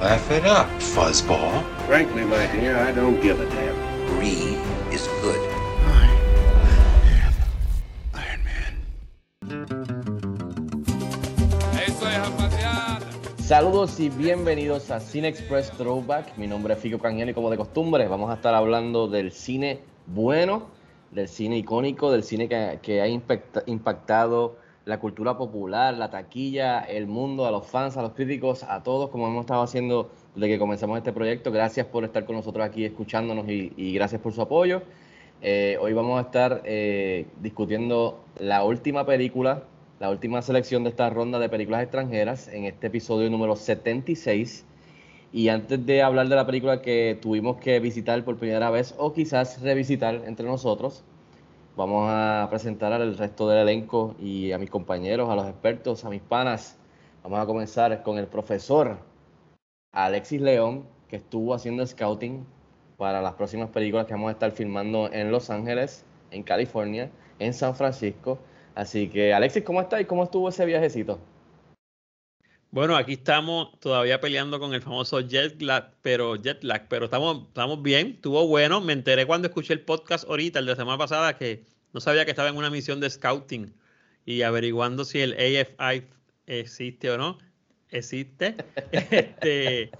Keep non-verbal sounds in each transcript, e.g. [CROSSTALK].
Laugh it up, fuzzball. Frankly, my dear, I don't give a damn. Brie is good. Iron Man. Saludos y bienvenidos a Cine Express Throwback. Mi nombre es Fico Canjiano y como de costumbre vamos a estar hablando del cine bueno, del cine icónico, del cine que, que ha impacta- impactado la cultura popular, la taquilla, el mundo, a los fans, a los críticos, a todos, como hemos estado haciendo desde que comenzamos este proyecto. Gracias por estar con nosotros aquí escuchándonos y, gracias por su apoyo. Eh, hoy vamos a estar eh, discutiendo la última película, la última selección de esta ronda de películas extranjeras en este episodio número 76. Y antes de hablar de la película que tuvimos que visitar por primera vez o quizás revisitar entre nosotros, vamos a presentar al resto del elenco y a mis compañeros, a los expertos, a mis panas. Vamos a comenzar con el profesor Alexis León, que estuvo haciendo scouting para las próximas películas que vamos a estar filmando en Los Ángeles, en California, en San Francisco. Así que, Alexis, ¿cómo estás y cómo estuvo ese viajecito? Bueno, aquí estamos todavía peleando con el famoso jet lag, pero jet lag, pero estamos, estamos bien, estuvo bueno. Me enteré cuando escuché el podcast ahorita, el de la semana pasada, que no sabía que estaba en una misión de scouting y averiguando si el AFI existe o no. Existe. [LAUGHS] este,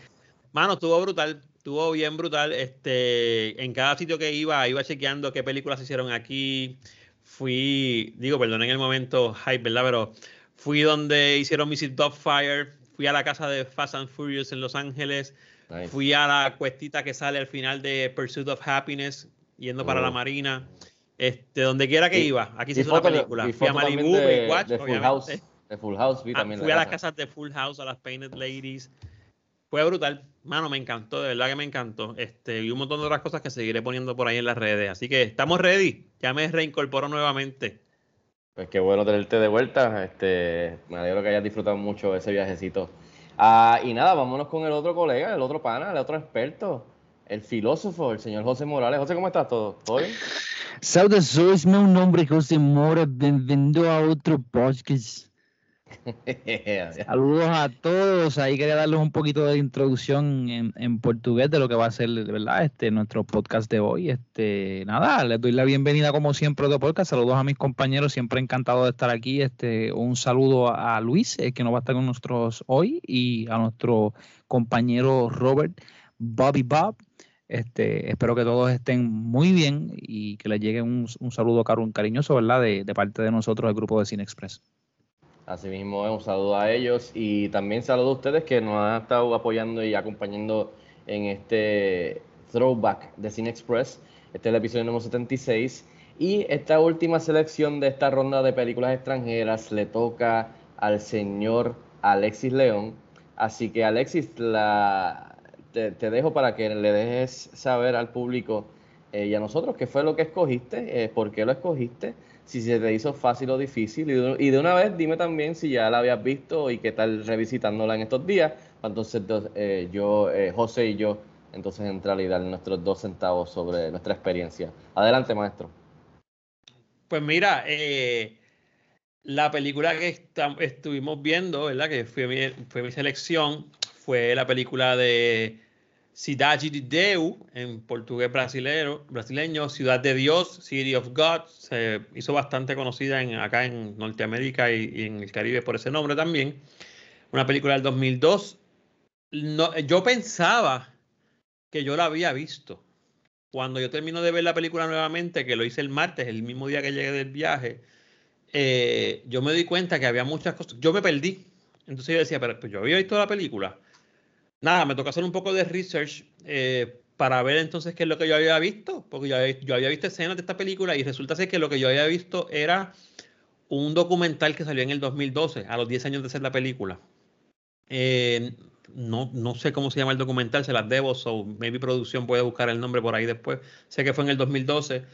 mano, estuvo brutal, estuvo bien brutal. Este, en cada sitio que iba, iba chequeando qué películas se hicieron aquí. Fui, digo, perdón en el momento hype, ¿verdad? Pero Fui donde hicieron Mrs. Dogfire, fui a la casa de Fast and Furious en Los Ángeles, Nice. fui a la cuestita que sale al final de Pursuit of Happiness, yendo para la Oh. Marina. Este, donde quiera que Y- iba, aquí se hizo una foto película. y Fui a Malibu, de, Baywatch, de Full obviamente. House. De Full House, vi Ah, también fui la a las casa. casas de Full House, a las Painted Ladies. Fue brutal. Mano, me encantó, de verdad que me encantó. Este, y un montón de otras cosas que seguiré poniendo por ahí en las redes. Así que estamos ready. Ya me reincorporo nuevamente. Pues qué bueno tenerte de vuelta. Este, me alegro que hayas disfrutado mucho ese viajecito. Ah, y nada, vámonos con el otro colega, el otro pana, el otro experto, el filósofo, el señor José Morales. José, ¿cómo estás? ¿Todo, ¿Todo bien? Saudações, meu nome é José Moura, bem-vindo a otro podcast. [LAUGHS] Saludos a todos, ahí quería darles un poquito de introducción en, portugués de lo que va a ser, ¿verdad? Este, nuestro podcast de hoy. Este, nada, les doy la bienvenida como siempre a otro podcast, saludos a mis compañeros, siempre encantado de estar aquí. Este, un saludo a, Luis, eh, que no va a estar con nosotros hoy, y a nuestro compañero Robert, Bobby Bob. Este, espero que todos estén muy bien y que les llegue un, saludo caro, cariñoso, ¿verdad? De, de parte de nosotros, del grupo de Cine Express. Asimismo, un saludo a ellos y también saludo a ustedes que nos han estado apoyando y acompañando en este throwback de Cine Express. Este es el episodio número 76. Y esta última selección de esta ronda de películas extranjeras le toca al señor Alexis León. Así que Alexis, te dejo para que le dejes saber al público eh, y a nosotros qué fue lo que escogiste, eh, por qué lo escogiste, si se te hizo fácil o difícil. Y de, una vez dime también si ya la habías visto y qué tal revisitándola en estos días. Entonces eh, yo, eh, José y yo, entonces entrar y dar nuestros dos centavos sobre nuestra experiencia. Adelante, maestro. Pues mira, eh, la película que estuvimos viendo, ¿verdad? Que fue mi, fue mi selección, fue la película de Cidade de Deu, en portugués brasilero, brasileño, Ciudad de Dios, City of God. Se hizo bastante conocida en, acá en Norteamérica y, y en el Caribe por ese nombre también. Una película del 2002. No, yo pensaba que yo la había visto. Cuando yo termino de ver la película nuevamente, que lo hice el martes, el mismo día que llegué del viaje, eh, yo me di cuenta que había muchas cosas. Yo me perdí. Entonces yo decía, pero pues yo había visto la película. Nada, me tocó hacer un poco de research eh, para ver entonces qué es lo que yo había visto, porque yo había, visto escenas de esta película y resulta ser que lo que yo había visto era un documental que salió en el 2012, a los 10 años de ser la película. Eh, no, no sé cómo se llama el documental, se las debo, so maybe producción puede buscar el nombre por ahí después. Sé que fue en el 2012.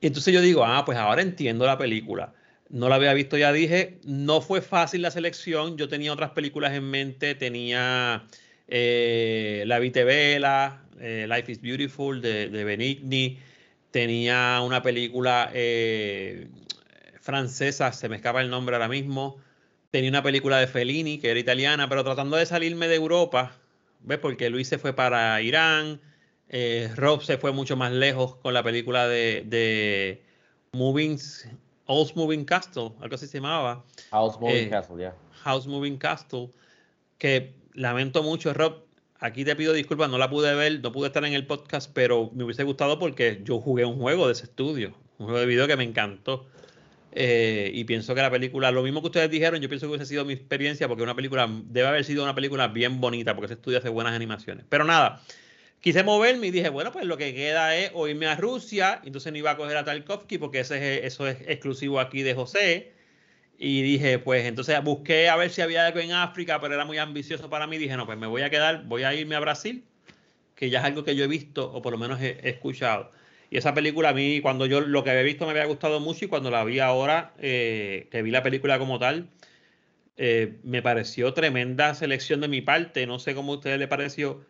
Y entonces yo digo, ah, pues ahora entiendo la película. No la había visto, ya dije, no fue fácil la selección, yo tenía otras películas en mente, tenía eh, La Vite Vela, eh, Life is Beautiful de, de, Benigni, tenía una película eh, francesa, se me escapa el nombre ahora mismo, tenía una película de Fellini que era italiana, pero tratando de salirme de Europa, ¿ves? Porque Luis se fue para Irán, Rob se fue mucho más lejos con la película de, de Moving, House Moving Castle, algo así se llamaba. House Moving Castle, ya. Yeah. House Moving Castle, que lamento mucho, Rob. Aquí te pido disculpas, no la pude ver, no pude estar en el podcast, pero me hubiese gustado porque yo jugué un juego de ese estudio, un juego de video que me encantó. Eh, y pienso que la película, lo mismo que ustedes dijeron, yo pienso que hubiese sido mi experiencia porque una película debe haber sido una película bien bonita porque ese estudio hace buenas animaciones. Pero nada, quise moverme y dije, bueno, pues lo que queda es o irme a Rusia, entonces no iba a coger a Tarkovsky porque ese es, eso es exclusivo aquí de José. Y dije, pues entonces busqué a ver si había algo en África, pero era muy ambicioso para mí. Dije, no, pues me voy a quedar, voy a irme a Brasil, que ya es algo que yo he visto o por lo menos he, escuchado. Y esa película a mí, cuando yo lo que había visto me había gustado mucho y cuando la vi ahora, eh, que vi la película como tal, eh, me pareció tremenda selección de mi parte. No sé cómo a ustedes le pareció,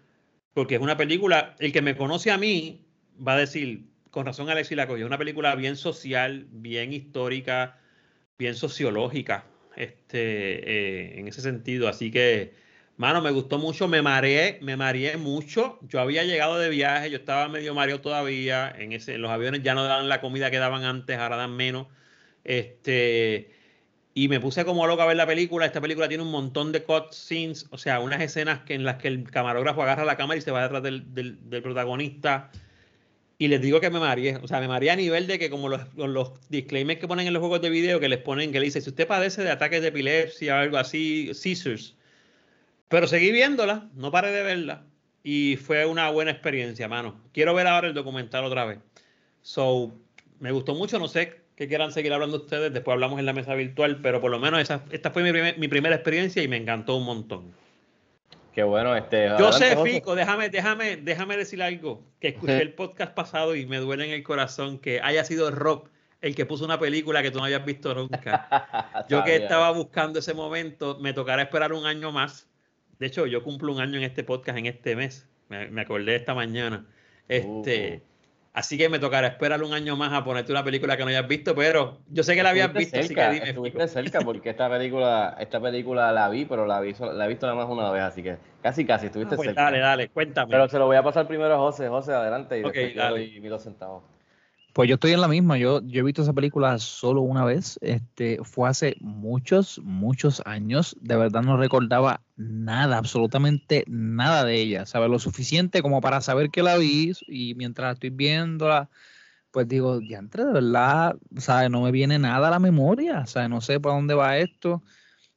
porque es una película, el que me conoce a mí va a decir, con razón Alexis la cogió, es una película bien social, bien histórica, bien sociológica, este, eh, en ese sentido. Así que Mano, me gustó mucho, me mareé, me mareé mucho. Yo había llegado de viaje, yo estaba medio mareado todavía. En, ese, los aviones ya no daban la comida que daban antes, ahora dan menos. Este, y me puse como loco a ver la película. Esta película tiene un montón de cut scenes, o sea, unas escenas que, en las que el camarógrafo agarra la cámara y se va detrás del, del protagonista. Y les digo que me mareé, o sea, me mareé a nivel de que como los, los disclaimers que ponen en los juegos de video, que les ponen, que le dice, si usted padece de ataques de epilepsia o algo así, seizures, pero seguí viéndola, no paré de verla y fue una buena experiencia, mano. Quiero ver ahora el documental otra vez. So, me gustó mucho, no sé qué quieran seguir hablando ustedes, después hablamos en la mesa virtual, pero por lo menos esa, esta fue mi, mi primera experiencia y me encantó un montón. Qué bueno, este. Yo sé, Fico, déjame, déjame, déjame decir algo. Que escuché el podcast pasado y me duele en el corazón que haya sido Rob el que puso una película que tú no habías visto nunca. [LAUGHS] Yo que estaba buscando ese momento, me tocará esperar un año más de hecho, yo cumplo un año en este podcast en este mes. Me, acordé esta mañana. Este, Así que me tocará esperar un año más a ponerte una película que no hayas visto, pero yo sé que la habías visto, así que dime. Estuviste cerca porque esta película, esta película la vi, pero la vi, la he visto nada más una vez, así que casi casi estuviste ah, pues cerca. Dale, dale, cuéntame. Pero se lo voy a pasar primero a José. José, adelante y okay, después dale. doy mis dos centavos. Pues yo estoy en la misma, yo, yo he visto esa película solo una vez, este, fue hace muchos, muchos años, de verdad no recordaba nada, absolutamente nada de ella, ¿sabes? Lo suficiente como para saber que la vi y mientras estoy viéndola, pues digo, diantre, de verdad, ¿sabes? No me viene nada a la memoria, ¿sabes? No sé para dónde va esto.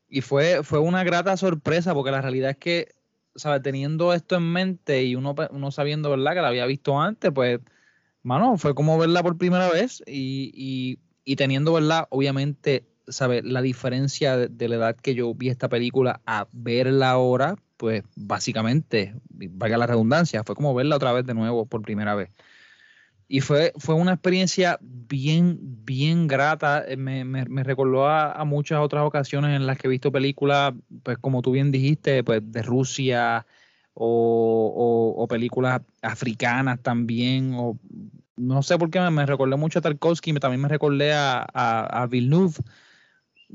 Y fue, fue una grata sorpresa porque la realidad es que, ¿sabes? Teniendo esto en mente y uno, uno sabiendo, ¿verdad? Que la había visto antes, pues mano, fue como verla por primera vez y, y, teniendo, ¿verdad? Obviamente, ¿sabes? La diferencia de, la edad que yo vi esta película a verla ahora, pues básicamente, valga la redundancia, fue como verla otra vez de nuevo por primera vez. Y fue, fue una experiencia bien, bien grata. Eh, me, me, me recordó a, a, muchas otras ocasiones en las que he visto películas, pues como tú bien dijiste, pues de Rusia, o, películas africanas también, o no sé por qué me, recordé mucho a Tarkovsky, también me recordé a, a, Villeneuve,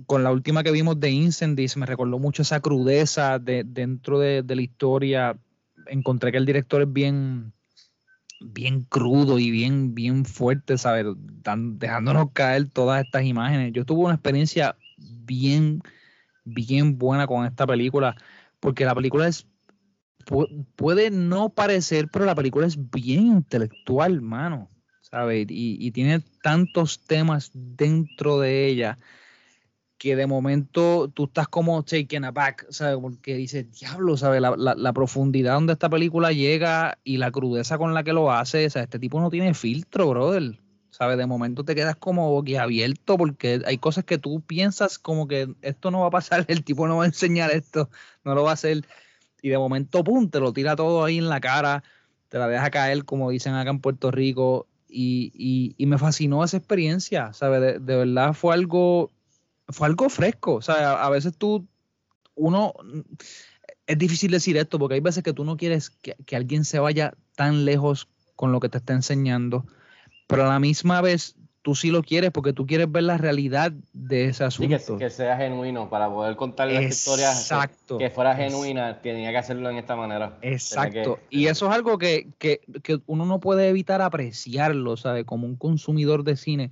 con la última que vimos de Incendies, me recordó mucho esa crudeza de, dentro de, de, la historia. Encontré que el director es bien, bien crudo y bien, bien fuerte, ¿sabes? dejándonos caer todas estas imágenes. Yo tuve una experiencia bien, bien buena con esta película, porque la película es puede no parecer, pero la película es bien intelectual, mano, ¿sabes? Y, tiene tantos temas dentro de ella que de momento tú estás como taken aback, ¿sabes? Porque dices, diablo, ¿sabes? La, la, profundidad donde esta película llega y la crudeza con la que lo hace, o sea, este tipo no tiene filtro, brother. ¿Sabes? De momento te quedas como boquiabierto porque hay cosas que tú piensas como que esto no va a pasar, [LAUGHS] el tipo no va a enseñar esto, no lo va a hacer y de momento, pum, te lo tira todo ahí en la cara, te la deja caer, como dicen acá en Puerto Rico, y, y, me fascinó esa experiencia, ¿sabes? De, verdad fue algo, fue algo fresco, sea, a, a, veces tú, uno, es difícil decir esto, porque hay veces que tú no quieres que, que alguien se vaya tan lejos con lo que te está enseñando, pero a la misma vez tú sí lo quieres porque tú quieres ver la realidad de ese asunto. Sí, que, que sea genuino para poder contar las historias que, que, fuera genuina, tenía que hacerlo en esta manera. Exacto. Que, y eso es algo que, que, uno no puede evitar apreciarlo, ¿sabes? Como un consumidor de cine.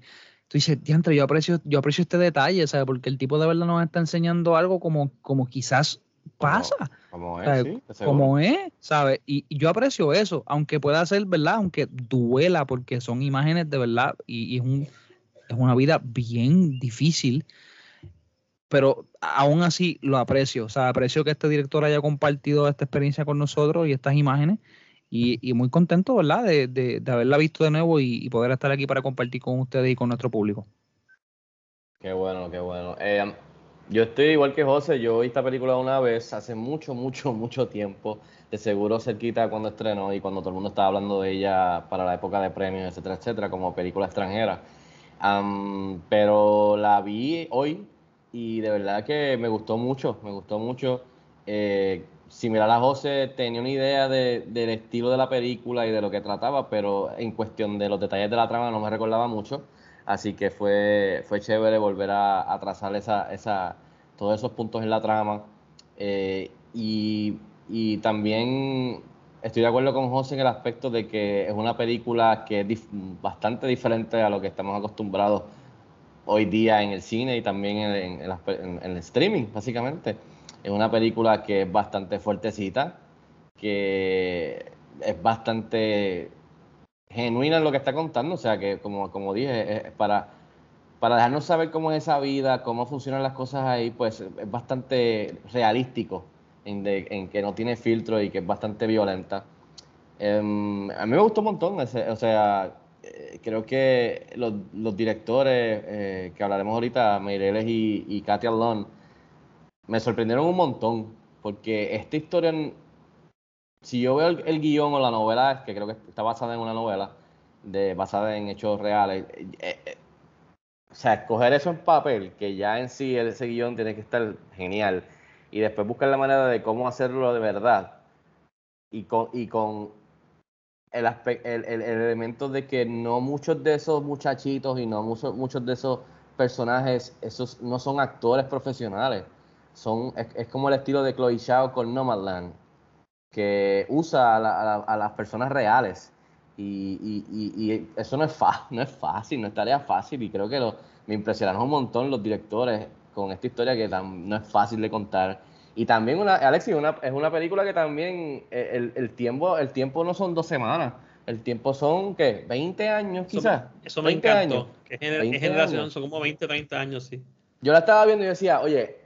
Tú dices, diantre, yo aprecio, yo aprecio este detalle, ¿sabes? Porque el tipo de verdad nos está enseñando algo como, como quizás pasa. Como, como es, sí, como es, ¿sabes? Y, y, yo aprecio eso, aunque pueda ser, ¿verdad? Aunque duela, porque son imágenes de verdad y, y es, un, es una vida bien difícil, pero aún así lo aprecio. O sea, aprecio que este director haya compartido esta experiencia con nosotros y estas imágenes. Y, y muy contento, ¿verdad? De, de, de, haberla visto de nuevo y, y, poder estar aquí para compartir con ustedes y con nuestro público. Qué bueno, qué bueno. Eh, yo estoy igual que José, yo vi esta película una vez hace mucho, mucho, mucho tiempo, de seguro cerquita cuando estrenó y cuando todo el mundo estaba hablando de ella para la época de premios, etcétera, etcétera, como película extranjera. Um, pero la vi hoy y de verdad que me gustó mucho, me gustó mucho. Eh, similar a José, tenía una idea de, del estilo de la película y de lo que trataba, pero en cuestión de los detalles de la trama no me recordaba mucho. Así que fue, fue chévere volver a, a trazar esa, esa, todos esos puntos en la trama. Eh, y, y, también estoy de acuerdo con José en el aspecto de que es una película que es bastante diferente a lo que estamos acostumbrados hoy día en el cine y también en, en, el streaming, básicamente. Es una película que es bastante fuertecita, que es bastante genuina en lo que está contando, o sea que como, como dije, es para, para dejarnos saber cómo es esa vida, cómo funcionan las cosas ahí, pues es bastante realístico en, de, en que no tiene filtro y que es bastante violenta. Um, a mí me gustó un montón, ese, o sea, eh, creo que los, los directores eh, que hablaremos ahorita, Meireles y, y Katia Lon, me sorprendieron un montón, porque esta historia si yo veo el, el, guion o la novela, que creo que está basada en una novela, de, basada en hechos reales, eh, eh, o sea, escoger eso en papel, que ya en sí ese guion tiene que estar genial, y después buscar la manera de cómo hacerlo de verdad, y con, y con el, el, el, el elemento de que no muchos de esos muchachitos y no muchos, muchos de esos personajes, esos no son actores profesionales, son, es, es como el estilo de Chloe Zhao con Nomadland que usa a, la, a, la, a las personas reales. Y, y, y, eso no es, [LAUGHS] no es fácil, no es tarea fácil. Y creo que lo, me impresionaron un montón los directores con esta historia que tan, no es fácil de contar. Y también, una, Alexis, una, es una película que también eh, el, el, tiempo, el tiempo no son dos semanas. El tiempo son, ¿qué? 20 años quizás. Eso me, eso me encantó. Años. Gener, generación, años. son como 20, 30 años, sí. Yo la estaba viendo y decía, oye,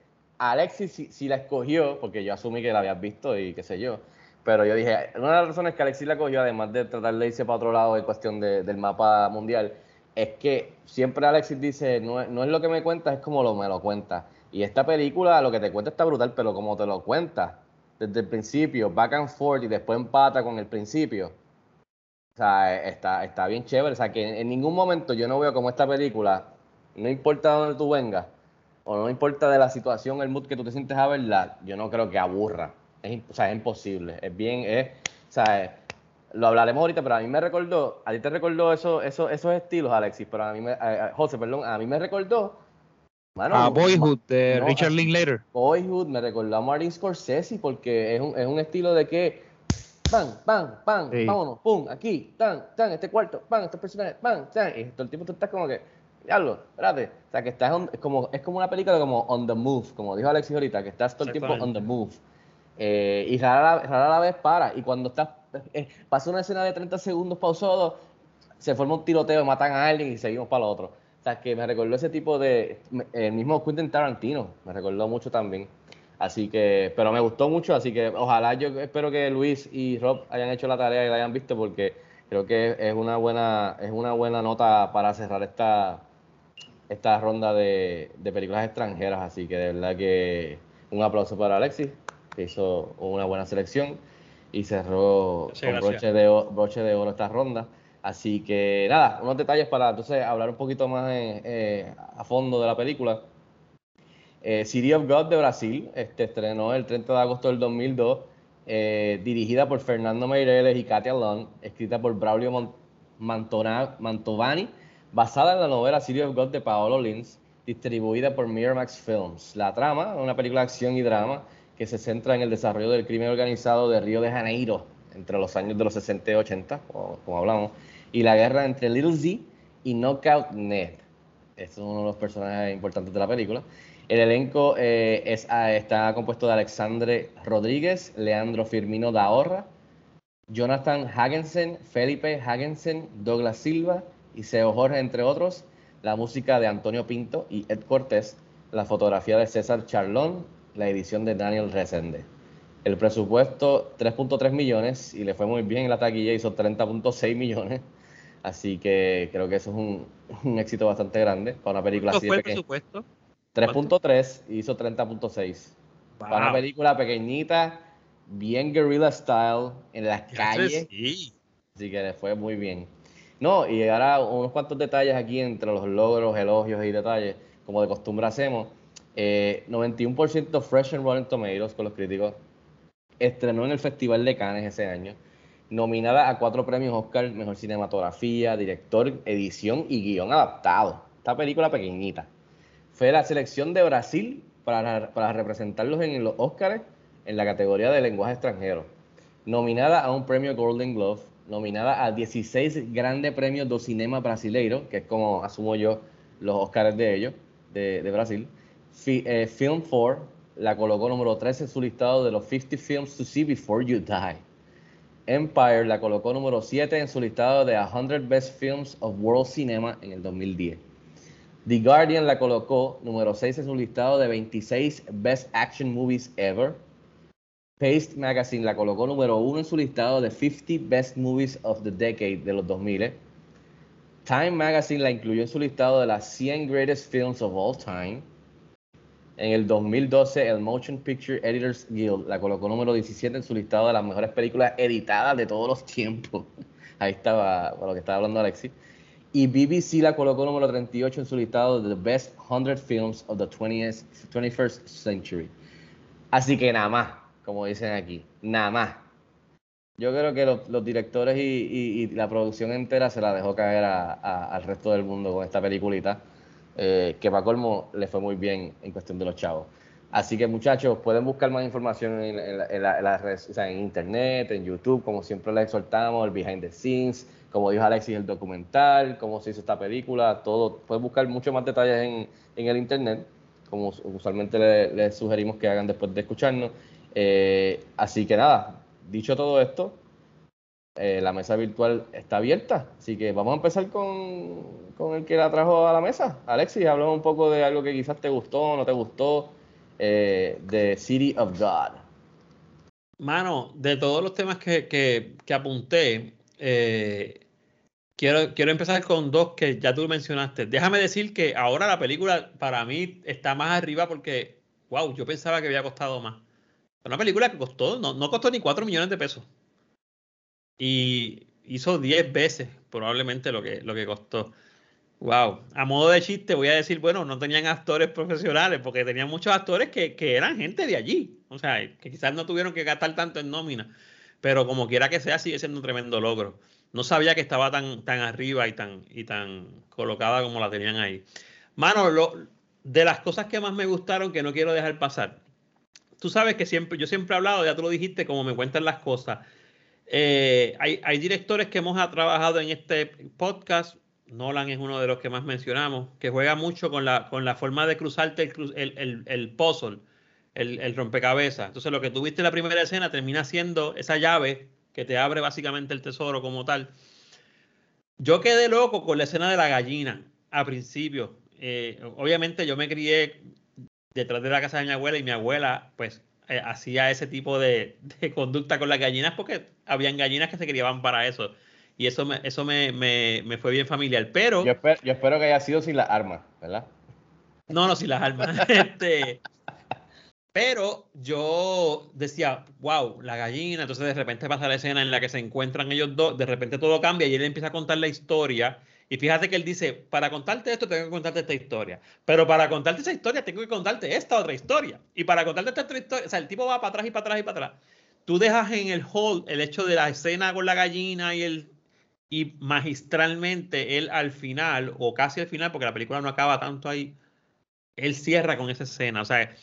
Alexis si, la escogió, porque yo asumí que la habías visto y qué sé yo, pero yo dije, una de las razones que Alexis la cogió, además de tratar de irse para otro lado en cuestión de, del mapa mundial, es que siempre Alexis dice, no, no, es lo que me cuentas, es como lo, me lo cuenta. Y esta película, lo que te cuenta está brutal, pero como te lo cuenta, desde el principio, back and forth, y después empata con el principio, o sea, está, está bien chévere. O sea, que en, en ningún momento yo no veo como esta película, no importa dónde tú vengas, o no importa de la situación, el mood que tú te sientes a verla, yo no creo que aburra. Es, o sea, es imposible. Es bien, es, o sea, lo hablaremos ahorita, pero a mí me recordó, a ti te recordó eso, eso, esos estilos, Alexis, pero a mí me, a, José, perdón, a mí me recordó. A Boyhood de no, Richard Linklater. Boyhood me recordó a Martin Scorsese porque es un, es un estilo de que ¡pam, pam, pam! Sí. Vámonos, pum, aquí, tan, tan, este cuarto, pam, estos personajes, pam, tan. Y todo el tiempo tú estás como que, diablo, espérate. O sea, que estás on, es, como, es como una película como on the move, como dijo Alexis ahorita, que estás todo el tiempo on the move. Eh, y rara, rara la vez para. Y cuando estás, eh, pasa una escena de 30 segundos pausado, se forma un tiroteo, matan a alguien y seguimos para el otro. O sea, que me recordó ese tipo de. El mismo Quentin Tarantino, me recordó mucho también. Así que, pero me gustó mucho, así que ojalá yo espero que Luis y Rob hayan hecho la tarea y la hayan visto porque creo que es una buena, es una buena nota para cerrar esta, esta ronda de, de películas extranjeras. Así que de verdad que un aplauso para Alexis que hizo una buena selección y cerró Sí, con broche de, broche de oro esta ronda. Así que nada, unos detalles para entonces hablar un poquito más eh, eh, a fondo de la película. Eh, City of God de Brasil este, estrenó el 30 de agosto del 2002, eh, dirigida por Fernando Meireles y Katia Long, escrita por Braulio Mon- Mantona- Mantovani, basada en la novela City of God de Paolo Lins, distribuida por Miramax Films. La trama es una película de acción y drama que se centra en el desarrollo del crimen organizado de Río de Janeiro entre los años de los 60 y 80, como, como hablamos, y la guerra entre Little Z y Knockout Ned. Este es uno de los personajes importantes de la película. El elenco eh, es, ah, está compuesto de Alexandre Rodríguez, Leandro Firmino Dahorra, Jonathan Hagensen, Felipe Hagensen, Douglas Silva y Seo Jorge, entre otros. La música de Antonio Pinto y Ed Cortés, la fotografía de César Charlón, la edición de Daniel Resende. El presupuesto 3.3 millones y le fue muy bien en la taquilla, hizo 30.6 millones. Así que creo que eso es un, un éxito bastante grande para una película ¿Cuánto así fue de el pequeña. presupuesto? 3.3 y hizo 30.6. Para una Wow. película pequeñita, bien guerrilla style, en las calles. sí. Así que le fue muy bien. No, y ahora unos cuantos detalles aquí entre los logros, elogios y detalles, como de costumbre hacemos. Eh, 91% fresh en Rotten Tomatoes con los críticos. Estrenó en el Festival de Cannes ese año. Nominada a cuatro premios Oscar, mejor cinematografía, director, edición y guion adaptado. Esta película pequeñita. Fue la selección de Brasil para, para representarlos en los Oscars en la categoría de lenguaje extranjero. Nominada a un premio Golden Glove, nominada a 16 grandes premios do cinema brasileiro, que es como asumo yo los Oscars de ellos, de, de Brasil. Eh, Film 4 la colocó número 13 en su listado de los 50 films to see before you die. Empire la colocó número 7 en su listado de 100 Best Films of World Cinema en el 2010. The Guardian la colocó número 6 en su listado de 26 Best Action Movies Ever. Paste Magazine la colocó número 1 en su listado de 50 Best Movies of the Decade de los 2000. Time Magazine la incluyó en su listado de las 100 Greatest Films of All Time. En el 2012, el Motion Picture Editors Guild la colocó número 17 en su listado de las mejores películas editadas de todos los tiempos. [LAUGHS] Ahí estaba con lo que estaba hablando Alexi. Y BBC la colocó número 38 en su listado de The Best 100 Films of the 20th, 21st Century. Así que nada más, como dicen aquí, nada más. Yo creo que los, los directores y, y- y la producción entera se la dejó caer a- a- al resto del mundo con esta peliculita, eh, que para colmo le fue muy bien en cuestión de los chavos. Así que muchachos, pueden buscar más información en, en la- en la- en las redes- o sea, internet, en YouTube, como siempre les exhortamos, el behind the scenes, como dijo Alexis, el documental, cómo se hizo esta película, todo. Pueden buscar muchos más detalles en, el internet, como us- usualmente le- les sugerimos que hagan después de escucharnos. Eh, así que nada, dicho todo esto, eh, la mesa virtual está abierta. Así que vamos a empezar con, con el que la trajo a la mesa. Alexis, hablamos un poco de algo que quizás te gustó o no te gustó eh, de City of God. Mano, de todos los temas que, que- que apunté, eh, quiero, quiero empezar con dos que ya tú mencionaste. Déjame decir que ahora la película para mí está más arriba porque, wow, yo pensaba que había costado más. Una película que costó, no, no costó ni 4 millones de pesos. Y hizo 10 veces probablemente lo que, lo que costó. Wow. A modo de chiste voy a decir, bueno, no tenían actores profesionales porque tenían muchos actores que, que eran gente de allí. O sea, que quizás no tuvieron que gastar tanto en nómina. Pero como quiera que sea, sigue siendo un tremendo logro. No sabía que estaba tan, tan arriba y tan, y tan colocada como la tenían ahí. Mano, lo- de las cosas que más me gustaron que no quiero dejar pasar. Tú sabes que siempre, yo siempre he hablado, ya tú lo dijiste, como me cuentan las cosas. Eh, hay, directores que hemos trabajado en este podcast. Nolan es uno de los que más mencionamos, que juega mucho con la, forma de cruzarte el, el, el, puzzle, el rompecabezas. Entonces, lo que tuviste en la primera escena termina siendo esa llave que te abre básicamente el tesoro como tal. Yo quedé loco con la escena de la gallina a principio. Eh, obviamente yo me crié detrás de la casa de mi abuela y mi abuela pues eh, hacía ese tipo de, de conducta con las gallinas porque habían gallinas que se criaban para eso. Y eso me, eso me, me, me fue bien familiar. Pero... Yo espero, yo espero que haya sido sin las armas, ¿verdad? No, no, sin las armas. [LAUGHS] Este, Pero yo decía, wow, la gallina, entonces de repente pasa la escena en la que se encuentran ellos dos, de repente todo cambia y él empieza a contar la historia. Y fíjate que él dice, para contarte esto tengo que contarte esta historia, pero para contarte esa historia tengo que contarte esta otra historia. Y para contarte esta otra historia, o sea, el tipo va para atrás y para atrás y para atrás. Tú dejas en el hall el hecho de la escena con la gallina y el y magistralmente él al final, o casi al final, porque la película no acaba tanto ahí, él cierra con esa escena. O sea,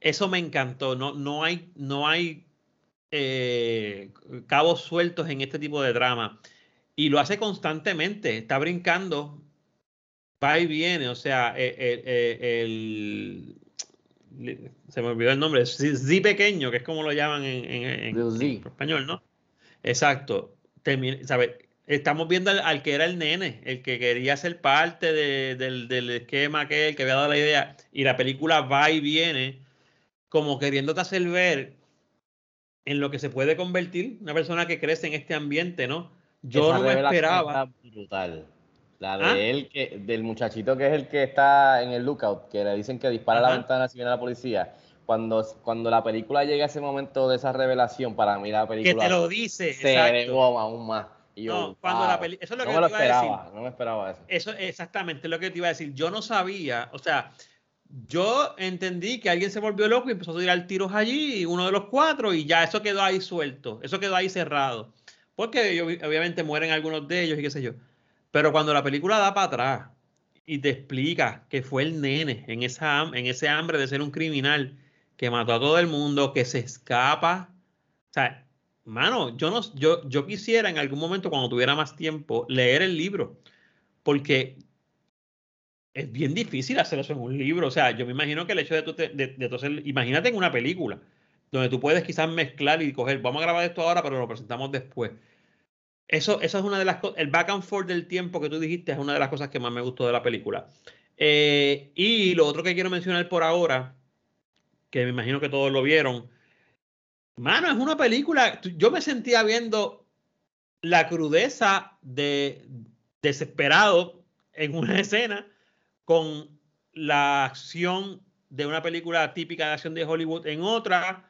eso me encantó. No, no hay, no hay eh, cabos sueltos en este tipo de drama. Y lo hace constantemente. Está brincando, va y viene. O sea, eh, eh, el, se me olvidó el nombre, Z pequeño, que es como lo llaman en, en, en español, ¿no? Exacto. ¿sabe? Estamos viendo al, que era el nene, el que quería ser parte del, del, esquema que el que había dado la idea, y la película va y viene, como queriéndote hacer ver en lo que se puede convertir una persona que crece en este ambiente, ¿no? Yo no me esperaba. Brutal. La de ¿Ah? él, que, del muchachito que es el que está en el lookout, que le dicen que dispara la ventana si viene la policía. Cuando, cuando la película llega a ese momento de esa revelación, para mí la película. Que te lo dice, se exacto. aún más no, cuando la película. Eso es lo que me lo esperaba, no me esperaba eso. Eso es exactamente lo que te iba a decir. Yo no sabía, o sea, yo entendí que alguien se volvió loco y empezó a tirar tiros allí, uno de los cuatro, y ya eso quedó ahí suelto, eso quedó ahí cerrado. Porque obviamente mueren algunos de ellos y qué sé yo. Pero cuando la película da para atrás y te explica que fue el nene en, esa, ese hambre de ser un criminal que mató a todo el mundo, que se escapa. O sea, mano, yo, no, yo, yo quisiera en algún momento, cuando tuviera más tiempo, leer el libro, porque es bien difícil hacer eso en un libro. O sea, yo me imagino que el hecho de, imagínate en una película, donde tú puedes quizás mezclar y coger, vamos a grabar esto ahora, pero lo presentamos después. Eso, eso es una de las cosas, el back and forth del tiempo que tú dijiste es una de las cosas que más me gustó de la película. Eh, y lo otro que quiero mencionar por ahora, que me imagino que todos lo vieron, Mano, es una película. Yo me sentía viendo la crudeza de desesperado en una [LAUGHS] escena con la acción de una película típica de acción de Hollywood en otra,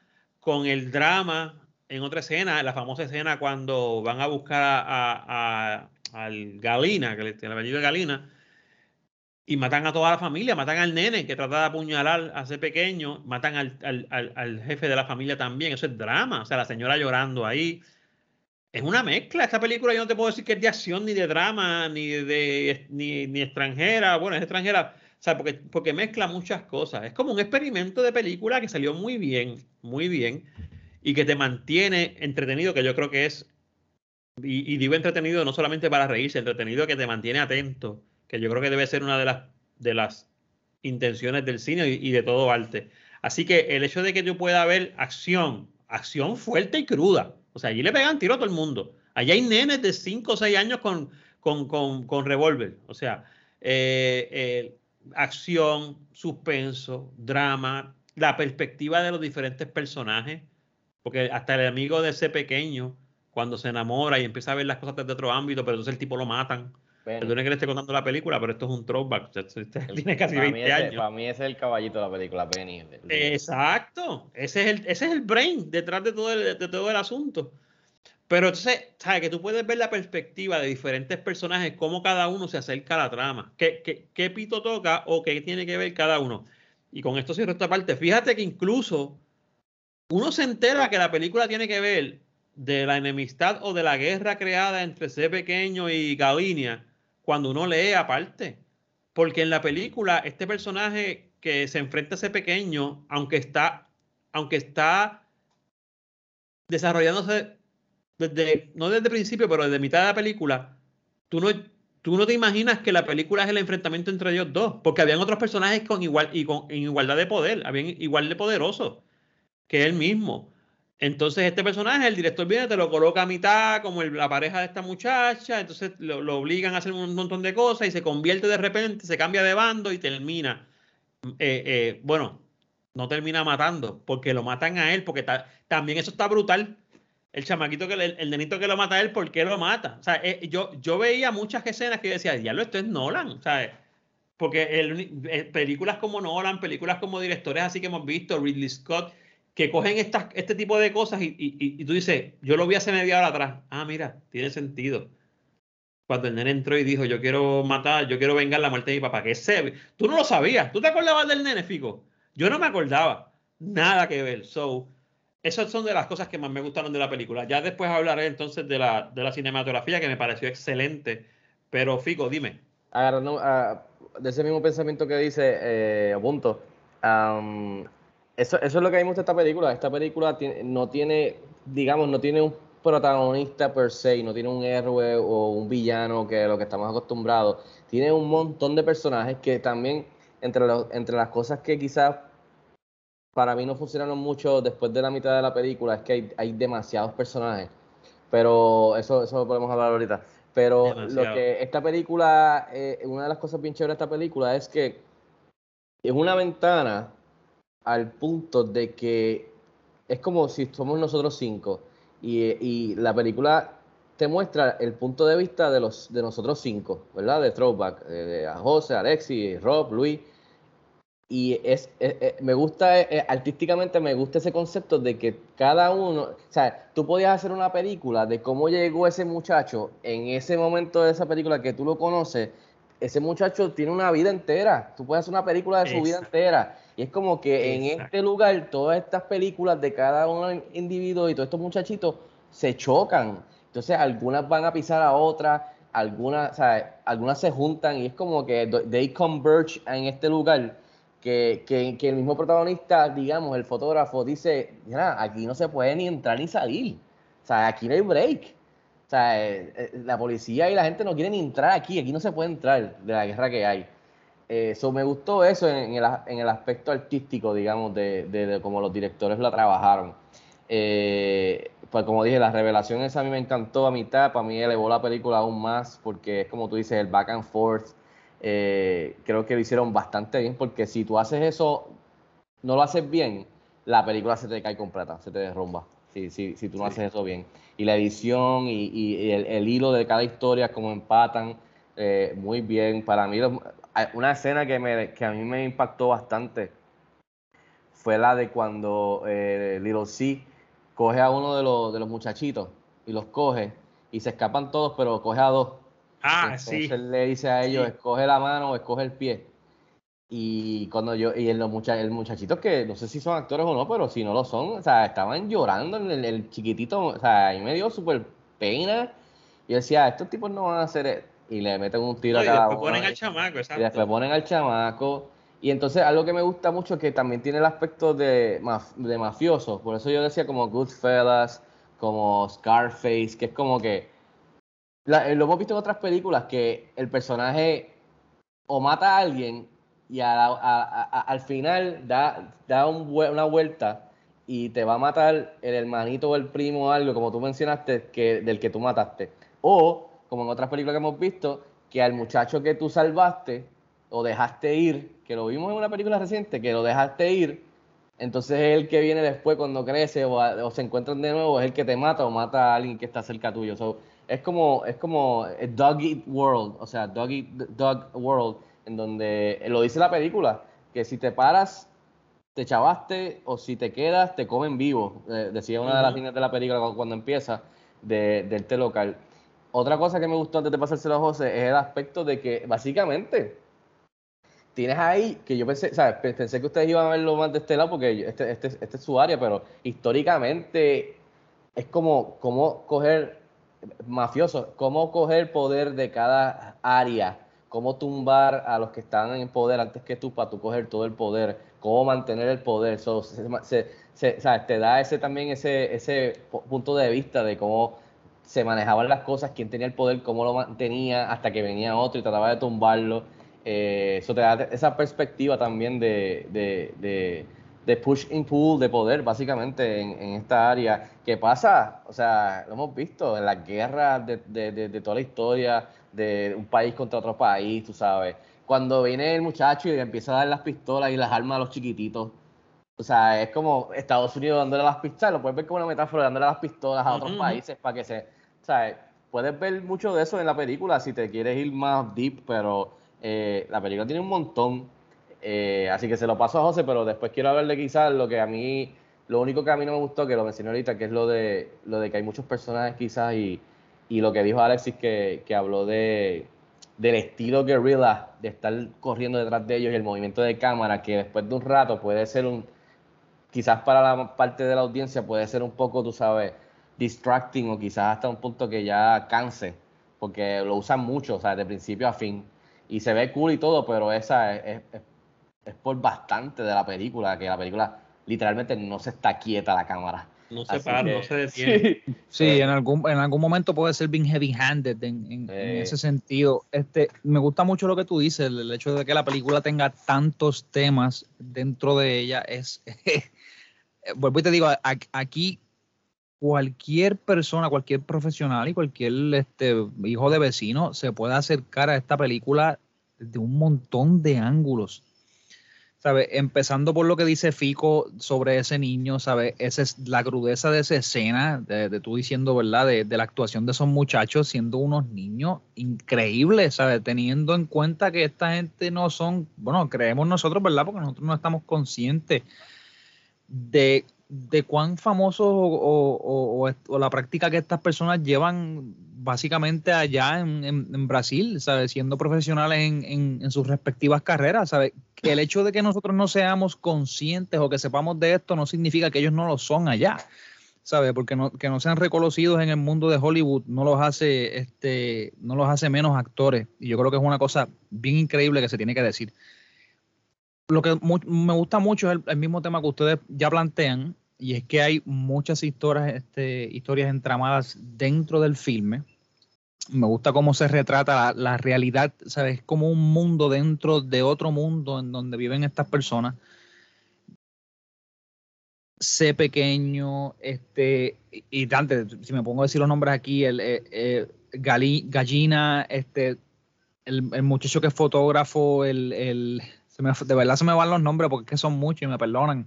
con el drama en otra escena, la famosa escena cuando van a buscar a, al Galina, que le el apellido de Galina, y matan a toda la familia, matan al nene que trata de apuñalar a ese pequeño, matan al, jefe de la familia también, eso es drama, o sea, la señora llorando ahí. Es una mezcla, esta película yo no te puedo decir que es de acción, ni de drama, ni de ni, extranjera, bueno, es extranjera, sea, porque, porque mezcla muchas cosas. Es como un experimento de película que salió muy bien, muy bien, y que te mantiene entretenido, que yo creo que es, y, y digo entretenido no solamente para reírse, entretenido que te mantiene atento que yo creo que debe ser una de las, de las intenciones del cine y, de todo arte. Así que el hecho de que yo pueda ver acción, acción fuerte y cruda, o sea, allí le pegan tiro a todo el mundo. Allí hay nenes de 5 o 6 años con, con, con, con revólver, o sea, eh, eh, acción, suspenso, drama, la perspectiva de los diferentes personajes, porque hasta el amigo de ese pequeño, cuando se enamora y empieza a ver las cosas desde otro ámbito, pero entonces el tipo lo matan Perdone que le esté contando la película, pero esto es un throwback. tiene casi 20 años. para mí ese es el caballito de la película, Penny. Exacto. Ese es, el, ese es el brain detrás de todo el, de todo el asunto. Pero entonces, ¿sabes? Que tú puedes ver la perspectiva de diferentes personajes, cómo cada uno se acerca a la trama, qué, qué, qué pito toca o qué tiene que ver cada uno. Y con esto cierro esta parte. Fíjate que incluso uno se entera que la película tiene que ver de la enemistad o de la guerra creada entre ese pequeño y Galinia cuando uno lee aparte. Porque en la película, este personaje que se enfrenta a ese pequeño, aunque está, aunque está desarrollándose desde, no desde el principio, pero desde mitad de la película, tú no, tú no te imaginas que la película es el enfrentamiento entre ellos dos, porque habían otros personajes con igual y con en igualdad de poder, habían igual de poderosos que él mismo. Entonces este personaje, el director viene, te lo coloca a mitad como la pareja de esta muchacha, entonces lo, obligan a hacer un montón de cosas y se convierte de repente, se cambia de bando y termina, eh, eh, bueno, no termina matando, porque lo matan a él, porque también eso está brutal. El chamaquito, que el, el, nenito que lo mata él, ¿por qué lo mata? O sea, eh, yo, yo veía muchas escenas que decía, diablo, esto es Nolan, sea, porque el eh, películas como Nolan, películas como directores así que hemos visto, Ridley Scott, que cogen estas, este tipo de cosas y, y- y- y tú dices, yo lo vi hace media hora atrás. Ah, mira, tiene sentido. Cuando el nene entró y dijo, yo quiero matar, yo quiero vengar la muerte de mi papá, que se Tú no lo sabías. ¿Tú te acordabas del nene, Fico? Yo no me acordaba. Nada que ver. So, esas son de las cosas que más me gustaron de la película. Ya después hablaré entonces de la, de la cinematografía, que me pareció excelente. Pero, Fico, dime. agarrando ah, de ese mismo pensamiento que dice eh, eso, es lo que a mí me gusta esta película esta película no tiene digamos no tiene un protagonista per se no tiene un héroe o un villano que es lo que estamos acostumbrados tiene un montón de personajes que también entre, entre las cosas que quizás para mí no funcionaron mucho después de la mitad de la película es que hay, hay demasiados personajes pero eso, eso lo podemos hablar ahorita. Pero Demasiado. lo que esta película, eh, una de las cosas bien chéveres de esta película es que es una ventana al punto de que es como si somos nosotros cinco y, y la película te muestra el punto de vista de los de nosotros cinco, ¿verdad? De Throwback, eh, de a José, Alexis, Rob, Luis. Y es, eh, eh, me gusta, eh, artísticamente me gusta ese concepto de que cada uno, o sea, tú podías hacer una película de cómo llegó ese muchacho en ese momento de esa película que tú lo conoces, ese muchacho tiene una vida entera, tú puedes hacer una película de su vida entera. Y es como que en este lugar todas estas películas de cada uno individuo y todos estos muchachitos se chocan. Entonces algunas van a pisar a otras, algunas, o sea, algunas se juntan y es como que they converge en este lugar que, que, que el mismo protagonista, digamos, el fotógrafo dice, mira, aquí no se puede ni entrar ni salir. O sea, aquí no hay break. O sea, eh, eh, la policía y la gente no quieren entrar aquí, aquí no se puede entrar de la guerra que hay. Eso me gustó eso en, en el, en el aspecto artístico, digamos, de, de, de cómo los directores la trabajaron. Eh, pues como dije, la revelación esa a mí me encantó a mitad, para mí elevó la película aún más, porque es como tú dices, el back and forth, eh, creo que lo hicieron bastante bien, porque si tú haces eso, no lo haces bien, la película se te cae completa, se te derrumba, si, si, si tú no Sí. haces eso bien. Y la edición y, el, el hilo de cada historia, como empatan, eh, muy bien. Para mí, una escena que, me, que a mí me impactó bastante fue la de cuando eh, Little C coge a uno de los, de los muchachitos y los coge y se escapan todos, pero coge a dos. Ah, Entonces sí. le dice a ellos, Sí. escoge la mano o escoge el pie. Y cuando yo, y el, los mucha- el muchachito que no sé si son actores o no, pero si no lo son, o sea, estaban llorando, el, el chiquitito, o sea, mí me dio súper pena. Y yo decía, estos tipos no van a hacer esto. Y le meten un tiro No, a y cada uno. ponen al y- chamaco, y después exacto. ponen al chamaco. Y entonces algo que me gusta mucho es que también tiene el aspecto de, maf- de mafioso. Por eso yo decía como Goodfellas, como Scarface, que es como que... eh, lo hemos visto en otras películas que el personaje o mata a alguien y al final da, da una vuelta y te va a matar el hermanito o el primo o algo, como tú mencionaste, que, del que tú mataste. O, como en otras películas que hemos visto, que al muchacho que tú salvaste o dejaste ir, que lo vimos en una película reciente, que lo dejaste ir, entonces es el que viene después cuando crece o, o se encuentran de nuevo, es el que te mata o mata a alguien que está cerca tuyo. Es como, es como a Dog Eat World, o sea, Dog Eat Dog World, en donde lo dice la película, que si te paras, te chavaste, o si te quedas, te comen vivo. Eh, decía una de las líneas de la película cu- cuando empieza de, del té local. Otra cosa que me gustó antes de pasárselo a José es el aspecto de que básicamente tienes ahí, que yo pensé, ¿sabes? Pe- Pensé que ustedes iban a verlo más de este lado porque este, este, este es su área, pero históricamente es como, como coger mafiosos, cómo coger poder de cada área, cómo tumbar a los que están en poder antes que tú para tú coger todo el poder, cómo mantener el poder. So. Te da ese también ese, ese pu- punto de vista de cómo se manejaban las cosas, quién tenía el poder, cómo lo mantenía, hasta que venía otro y trataba de tumbarlo. Eh, eso te da esa perspectiva también de, de push and pull de poder, básicamente, en, en esta área. que pasa? O sea, lo hemos visto en las guerras de, de, de, de toda la historia, de un país contra otro país, tú sabes. Cuando viene el muchacho y le empieza a dar las pistolas y las armas a los chiquititos. O sea, es como Estados Unidos dándole las pistolas, lo puedes ver como una metáfora dándole las pistolas a otros Ujú. países para que se... O sea, puedes ver mucho de eso en la película si te quieres ir más deep, pero Eh, la película tiene un montón, eh, así que se lo paso a José, pero después quiero hablarle quizás lo que a mí, lo único que a mí no me gustó, que lo mencioné ahorita, que es lo de, lo de que hay muchos personajes quizás y, y lo que dijo Alexis que, que habló de, del estilo guerrilla, de estar corriendo detrás de ellos y el movimiento de cámara, que después de un rato puede ser un, quizás para la parte de la audiencia puede ser un poco, tú sabes, distracting o quizás hasta un punto que ya canse, porque lo usan mucho, o sea, de principio a fin. Y se ve cool y todo, pero esa es, es, por bastante de la película, que la película literalmente no se está quieta la cámara. No se Así para, que- no se detiene. Sí. Sí, en algún, en algún momento puede ser bien heavy-handed en, en- en ese sentido. Este, me gusta mucho lo que tú dices, el, el hecho de que la película tenga tantos temas dentro de ella es, [LAUGHS] vuelvo y te digo, aquí cualquier persona, cualquier profesional y cualquier este, hijo de vecino se puede acercar a esta película de un montón de ángulos. Empezando por lo que dice Fico sobre ese niño, ¿sabe? Esa es la crudeza de esa escena, de, tú diciendo, ¿verdad? De, la actuación de esos muchachos siendo unos niños increíbles, ¿sabe? Teniendo en cuenta que esta gente no son, bueno, creemos nosotros, ¿verdad? Porque nosotros no estamos conscientes de, de cuán famosos o, la práctica que estas personas llevan básicamente allá en, Brasil, ¿sabes? Siendo profesionales en sus respectivas carreras, ¿sabes? Que el hecho de que nosotros no seamos conscientes o que sepamos de esto no significa que ellos no lo son allá, ¿sabes? Porque no, que no sean reconocidos en el mundo de Hollywood no los hace, este, no los hace menos actores. Y yo creo que es una cosa bien increíble que se tiene que decir. Lo que me gusta mucho es el, mismo tema que ustedes ya plantean, y es que hay muchas historias, este, historias entramadas dentro del filme. Me gusta cómo se retrata la, realidad, ¿sabes? Como un mundo dentro de otro mundo en donde viven estas personas. Sé pequeño, este, y, Dante, si me pongo a decir los nombres aquí, el eh, eh, Gallina, este, el, el muchacho que es fotógrafo, el- se me- de verdad se me van los nombres porque es que son muchos y me perdonan.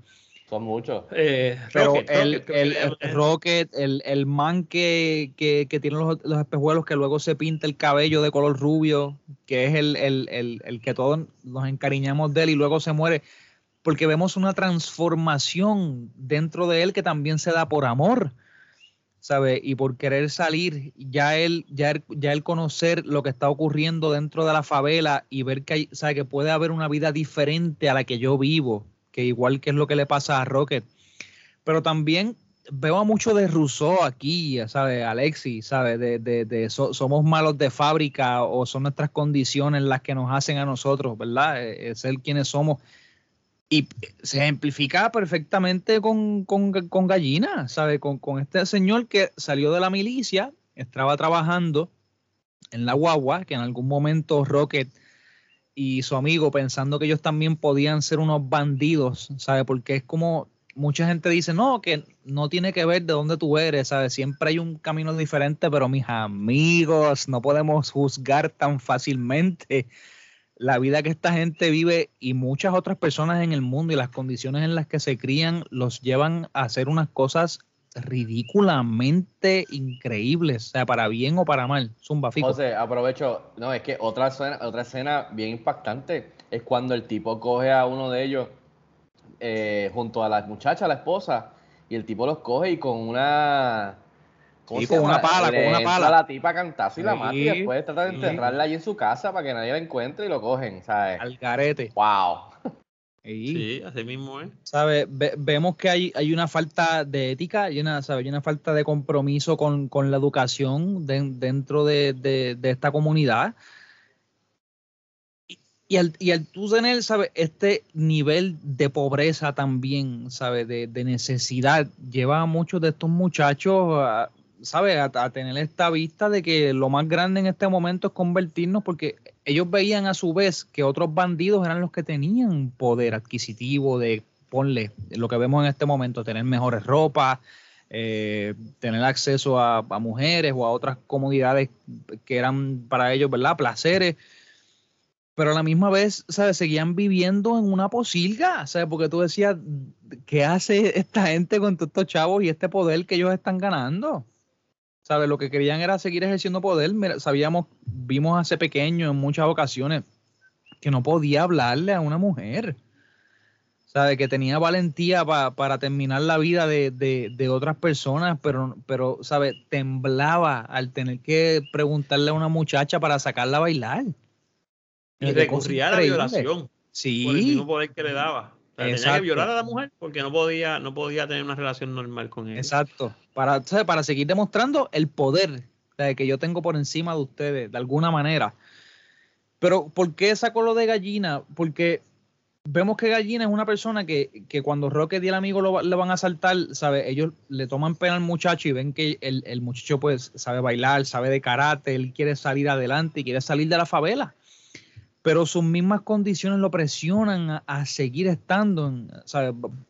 Son muchos. Eh, Pero Rocket, el, Rocket, el- el. Rocket, el, el man que, que, que tiene los, los espejuelos que luego se pinta el cabello de color rubio, que es el, el, el, el que todos nos encariñamos de él y luego se muere, porque vemos una transformación dentro de él que también se da por amor, ¿sabe? Y por querer salir, ya él, ya él, ya él conocer lo que está ocurriendo dentro de la favela y ver que, hay, ¿sabe? que puede haber una vida diferente a la que yo vivo, que igual que es lo que le pasa a Rocket. Pero también veo a mucho de Rousseau aquí, ¿sabe? Alexis, ¿sabe? De, de, de so- somos malos de fábrica o son nuestras condiciones las que nos hacen a nosotros, ¿verdad? Eh, eh, ser quienes somos. Y se ejemplifica perfectamente con, con, con Gallina, ¿sabe? Con, con este señor que salió de la milicia, estaba trabajando en la guagua, que en algún momento Rocket y su amigo pensando que ellos también podían ser unos bandidos, ¿sabe? Porque es como mucha gente dice, no, que no tiene que ver de dónde tú eres, ¿sabes? Siempre hay un camino diferente, pero mis amigos, no podemos juzgar tan fácilmente la vida que esta gente vive y muchas otras personas en el mundo y las condiciones en las que se crían los llevan a hacer unas cosas ridículamente increíbles, o sea, para bien o para mal. Zumba, fico. José, aprovecho. No, es que otra escena, otra escena bien impactante es cuando el tipo coge a uno de ellos eh, junto a la muchacha, la esposa, y el tipo los coge y con una. ¿Cómo Sí, se con una pala, con una pala. a la tipa a cantazo y la mata y después trata de sí. enterrarla allí en su casa para que nadie la encuentre y lo cogen, ¿sabes? Al garete. ¡Wow! Sí. Sí, así mismo es. ¿sabe? Ve- vemos que hay, hay una falta de ética, hay una, ¿sabe? hay una falta de compromiso con, con la educación de- dentro de, de- de esta comunidad. Y, y al, y al tú tener, ¿sabe? Este nivel de pobreza también, ¿sabe? De, de necesidad, lleva a muchos de estos muchachos, a, ¿sabe? A, a tener esta vista de que lo más grande en este momento es convertirnos, porque ellos veían a su vez que otros bandidos eran los que tenían poder adquisitivo de, ponle, lo que vemos en este momento, tener mejores ropas, eh, tener acceso a, a mujeres o a otras comodidades que eran para ellos, ¿verdad? Placeres. Pero a la misma vez, ¿sabes? Seguían viviendo en una posilga, ¿sabes? Porque tú decías, ¿qué hace esta gente con todos estos chavos y este poder que ellos están ganando? ¿Sabes? Lo que querían era seguir ejerciendo poder. Sabíamos, vimos hace pequeño en muchas ocasiones que no podía hablarle a una mujer. ¿Sabe? Que tenía valentía para terminar la vida de, de, otras personas, pero, pero, ¿sabe? Temblaba al tener que preguntarle a una muchacha para sacarla a bailar. Y recurría a la violación. Sí. Por el mismo poder que le daba. Tenía que violar a la mujer porque no podía, no podía tener una relación normal con ella. Exacto. Para, para seguir demostrando el poder que yo tengo por encima de ustedes, de alguna manera. Pero, ¿por qué saco lo de gallina? Porque vemos que Gallina es una persona que, cuando Rocket y el amigo lo, le van a saltar, ¿sabe? Ellos le toman pena al muchacho y ven que el, el, muchacho pues sabe bailar, sabe de karate, él quiere salir adelante y quiere salir de la favela pero sus mismas condiciones lo presionan a, seguir estando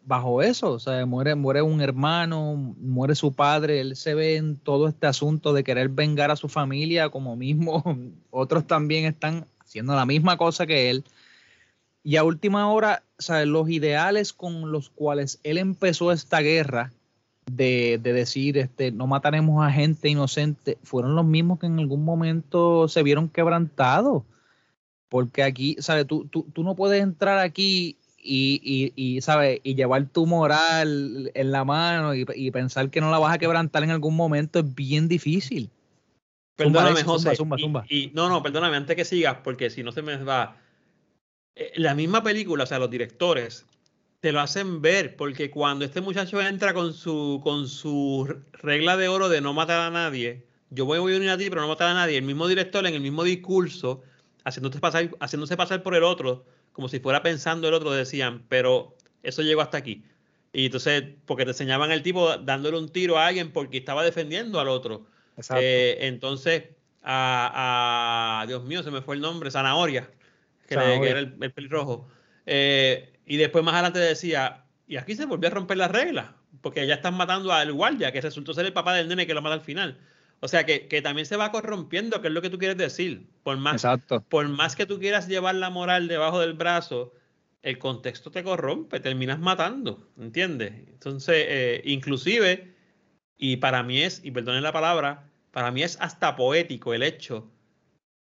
bajo eso. Sea, muere, muere un hermano, muere su padre, él se ve en todo este asunto de querer vengar a su familia, como mismo [LAUGHS] otros también están haciendo la misma cosa que él. Y a última hora, los ideales con los cuales él empezó esta guerra, de, de, decir, este, no mataremos a gente inocente, fueron los mismos que en algún momento se vieron quebrantados. Porque aquí, ¿sabes? Tú, tú, tú no puedes entrar aquí y, y, y, ¿sabes? Y llevar tu moral en la mano y, y, pensar que no la vas a quebrantar en algún momento es bien difícil. Perdóname, José. Zumba, zumba, y, no, no, perdóname, antes que sigas, porque si no se me va. Eh, la misma película, o sea, los directores te lo hacen ver, porque cuando este muchacho entra con su, con su regla de oro de no matar a nadie, yo voy a unir a ti, pero no matar a nadie, el mismo director en el mismo discurso haciéndose pasar, haciéndose pasar por el otro, como si fuera pensando el otro, decían, pero eso llegó hasta aquí. Y entonces, porque te enseñaban el tipo dándole un tiro a alguien porque estaba defendiendo al otro. Eh, entonces, a, Dios mío, se me fue el nombre, Zanahoria, que, era el, pelirrojo. Eh, y después más adelante decía, y aquí se volvió a romper la regla, porque ya están matando al guardia, que resultó ser el papá del nene que lo mata al final. O sea, que, también se va corrompiendo, que es lo que tú quieres decir. Por más, por más que tú quieras llevar la moral debajo del brazo, el contexto te corrompe, terminas matando, ¿entiendes? Entonces, eh, inclusive, y para mí es, y perdonen la palabra, para mí es hasta poético el hecho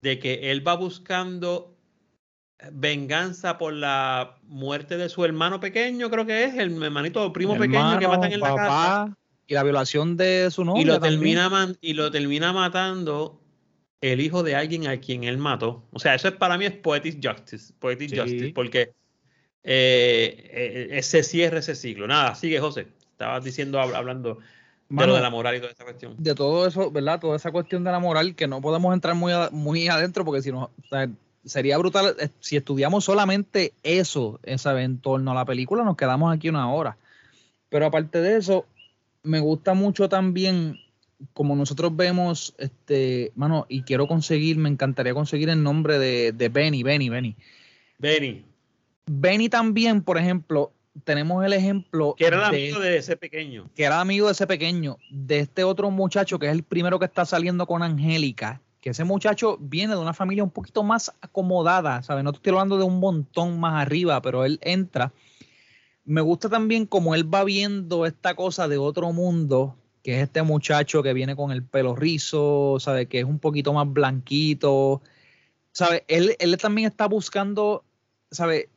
de que él va buscando venganza por la muerte de su hermano pequeño, creo que es, el hermanito primo pequeño que matan en la casa y la violación de su novia. Y lo, termina y lo termina matando el hijo de alguien a quien él mató. O sea, eso es para mí es poetic justice, poetic justice, porque eh, eh, ese cierre ese siglo. Nada, sigue José. Estabas diciendo, hablando de lo de la moral y toda esa cuestión. De todo eso, ¿verdad? Toda esa cuestión de la moral que no podemos entrar muy, muy adentro porque si no, sería brutal eh, si estudiamos solamente eso, esa, en torno a la película, nos quedamos aquí una hora. Pero aparte de eso, me gusta mucho también, como nosotros vemos, este, mano, y quiero conseguir, me encantaría conseguir el nombre de, de Benny, Benny, Benny. Benny. Benny también, por ejemplo, tenemos el ejemplo. Que era el amigo de ese pequeño. Que era amigo de ese pequeño, de este otro muchacho que es el primero que está saliendo con Angélica. Que ese muchacho viene de una familia un poquito más acomodada, ¿sabes? No estoy hablando de un montón más arriba, pero él entra me gusta también como él va viendo esta cosa de otro mundo, que es este muchacho que viene con el pelo rizo, sabe que es un poquito más blanquito, sabe, él, él también está buscando, sabe,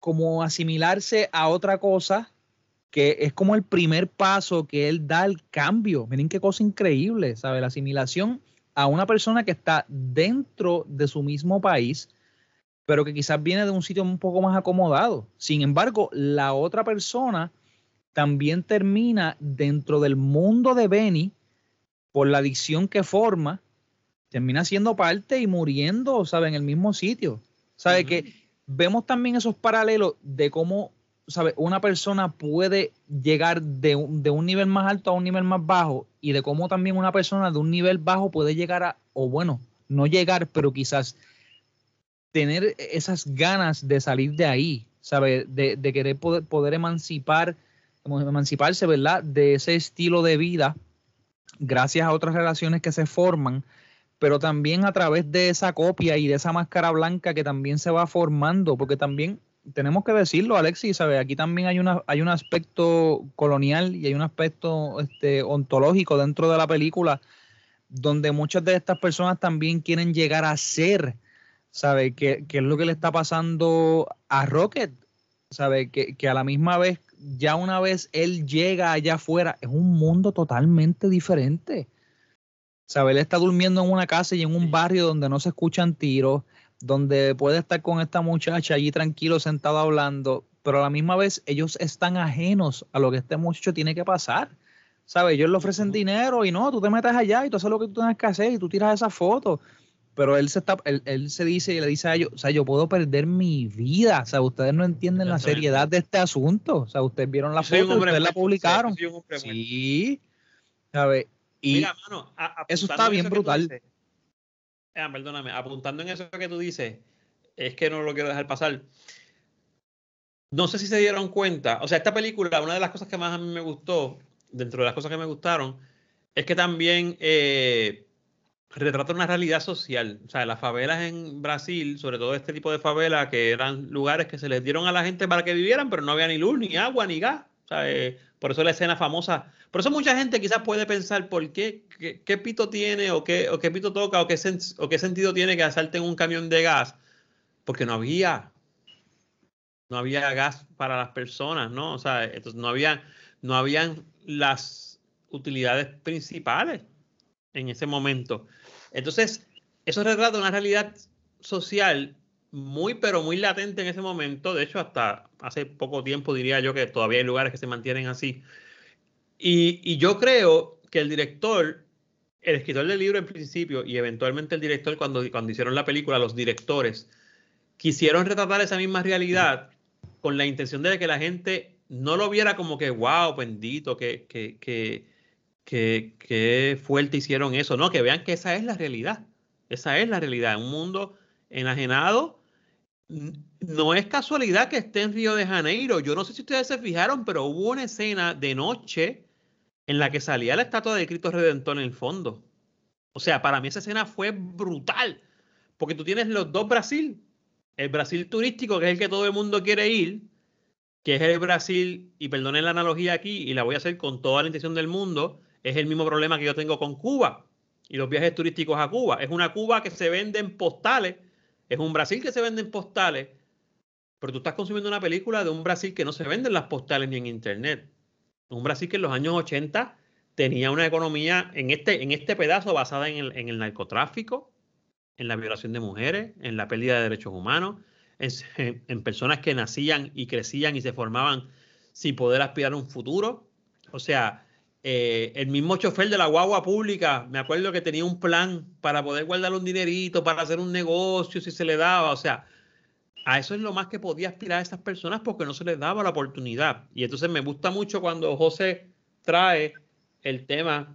como asimilarse a otra cosa que es como el primer paso que él da al cambio. Miren qué cosa increíble, ¿sabe? La asimilación a una persona que está dentro de su mismo país, pero que quizás viene de un sitio un poco más acomodado. Sin embargo, la otra persona también termina dentro del mundo de Benny por la adicción que forma, termina siendo parte y muriendo, ¿sabe? En el mismo sitio. ¿Sabe? Que vemos también esos paralelos de cómo, ¿sabe? Una persona puede llegar de un, de un nivel más alto a un nivel más bajo y de cómo también una persona de un nivel bajo puede llegar a, o bueno, no llegar, pero quizás tener esas ganas de salir de ahí, ¿sabe? De, querer poder, poder emancipar, emanciparse, ¿verdad? De ese estilo de vida, gracias a otras relaciones que se forman, pero también a través de esa copia y de esa máscara blanca que también se va formando, porque también tenemos que decirlo, Alexis, ¿sabe? Aquí también hay, una, hay un aspecto colonial y hay un aspecto este, ontológico dentro de la película, donde muchas de estas personas también quieren llegar a ser ¿sabe? ¿Qué, qué es lo que le está pasando a Rocket? ¿Sabe? Que, que a la misma vez, ya una vez él llega allá afuera, es un mundo totalmente diferente. ¿Sabe? Él está durmiendo en una casa y en un barrio donde no se escuchan tiros, donde puede estar con esta muchacha allí tranquilo, sentado hablando, pero a la misma vez ellos están ajenos a lo que este muchacho tiene que pasar. ¿Sabes? Ellos le ofrecen dinero y no, tú te metes allá y tú haces lo que tú tienes que hacer y tú tiras esa foto. Pero él se está, él, él se dice y le dice a ellos, o sea, yo puedo perder mi vida. O sea, ustedes no entienden la seriedad de este asunto. O sea, ustedes vieron la soy foto, ustedes la publicaron. soy muerto. Sí. ¿Sabes? Y Mira, mano, a- eso está en bien brutal. dices- Ah, perdóname, apuntando en eso que tú dices, es que no lo quiero dejar pasar. No sé si se dieron cuenta, o sea, esta película, una de las cosas que más a mí me gustó, dentro de las cosas que me gustaron, es que también eh, retrata una realidad social. O sea, las favelas en Brasil, sobre todo este tipo de favelas, que eran lugares que se les dieron a la gente para que vivieran, pero no había ni luz, ni agua, ni gas. O sea, eh, por eso la escena famosa. Por eso mucha gente quizás puede pensar por qué, qué, pito tiene, o qué, o qué pito toca, o qué, o qué sentido tiene que asalten un camión de gas. Porque no había, no había gas para las personas, ¿no? O sea, entonces no había, no habían las utilidades principales en ese momento. Entonces, eso retrata una realidad social muy, pero muy latente en ese momento. De hecho, hasta hace poco tiempo diría yo que todavía hay lugares que se mantienen así. Y, y yo creo que el director, el escritor del libro en principio y eventualmente el director cuando, cuando hicieron la película, los directores, quisieron retratar esa misma realidad con la intención de que la gente no lo viera como que, wow, bendito, que, que, que, que, que fuerte hicieron eso. No, que vean que esa es la realidad. Esa es la realidad. Un mundo enajenado. No es casualidad que esté en Río de Janeiro. Yo no sé si ustedes se fijaron, pero hubo una escena de noche en la que salía la estatua de Cristo Redentor en el fondo. O sea, para mí esa escena fue brutal. Porque tú tienes los dos Brasil. El Brasil turístico, que es el que todo el mundo quiere ir, que es el Brasil, y perdonen la analogía aquí, y la voy a hacer con toda la intención del mundo, es el mismo problema que yo tengo con Cuba y los viajes turísticos a Cuba. Es una Cuba que se vende en postales, es un Brasil que se vende en postales, pero tú estás consumiendo una película de un Brasil que no se vende en las postales ni en internet. Un Brasil que en los años 80 tenía una economía en este, en este pedazo basada en el, en el narcotráfico, en la violación de mujeres, en la pérdida de derechos humanos, en, [LAUGHS] personas que nacían y crecían y se formaban sin poder aspirar a un futuro. O sea, eh, el mismo chofer de la guagua pública, me acuerdo que tenía un plan para poder guardar un dinerito, para hacer un negocio si se le daba. O sea, a eso es lo más que podía aspirar a esas personas porque no se les daba la oportunidad. Y entonces me gusta mucho cuando José trae el tema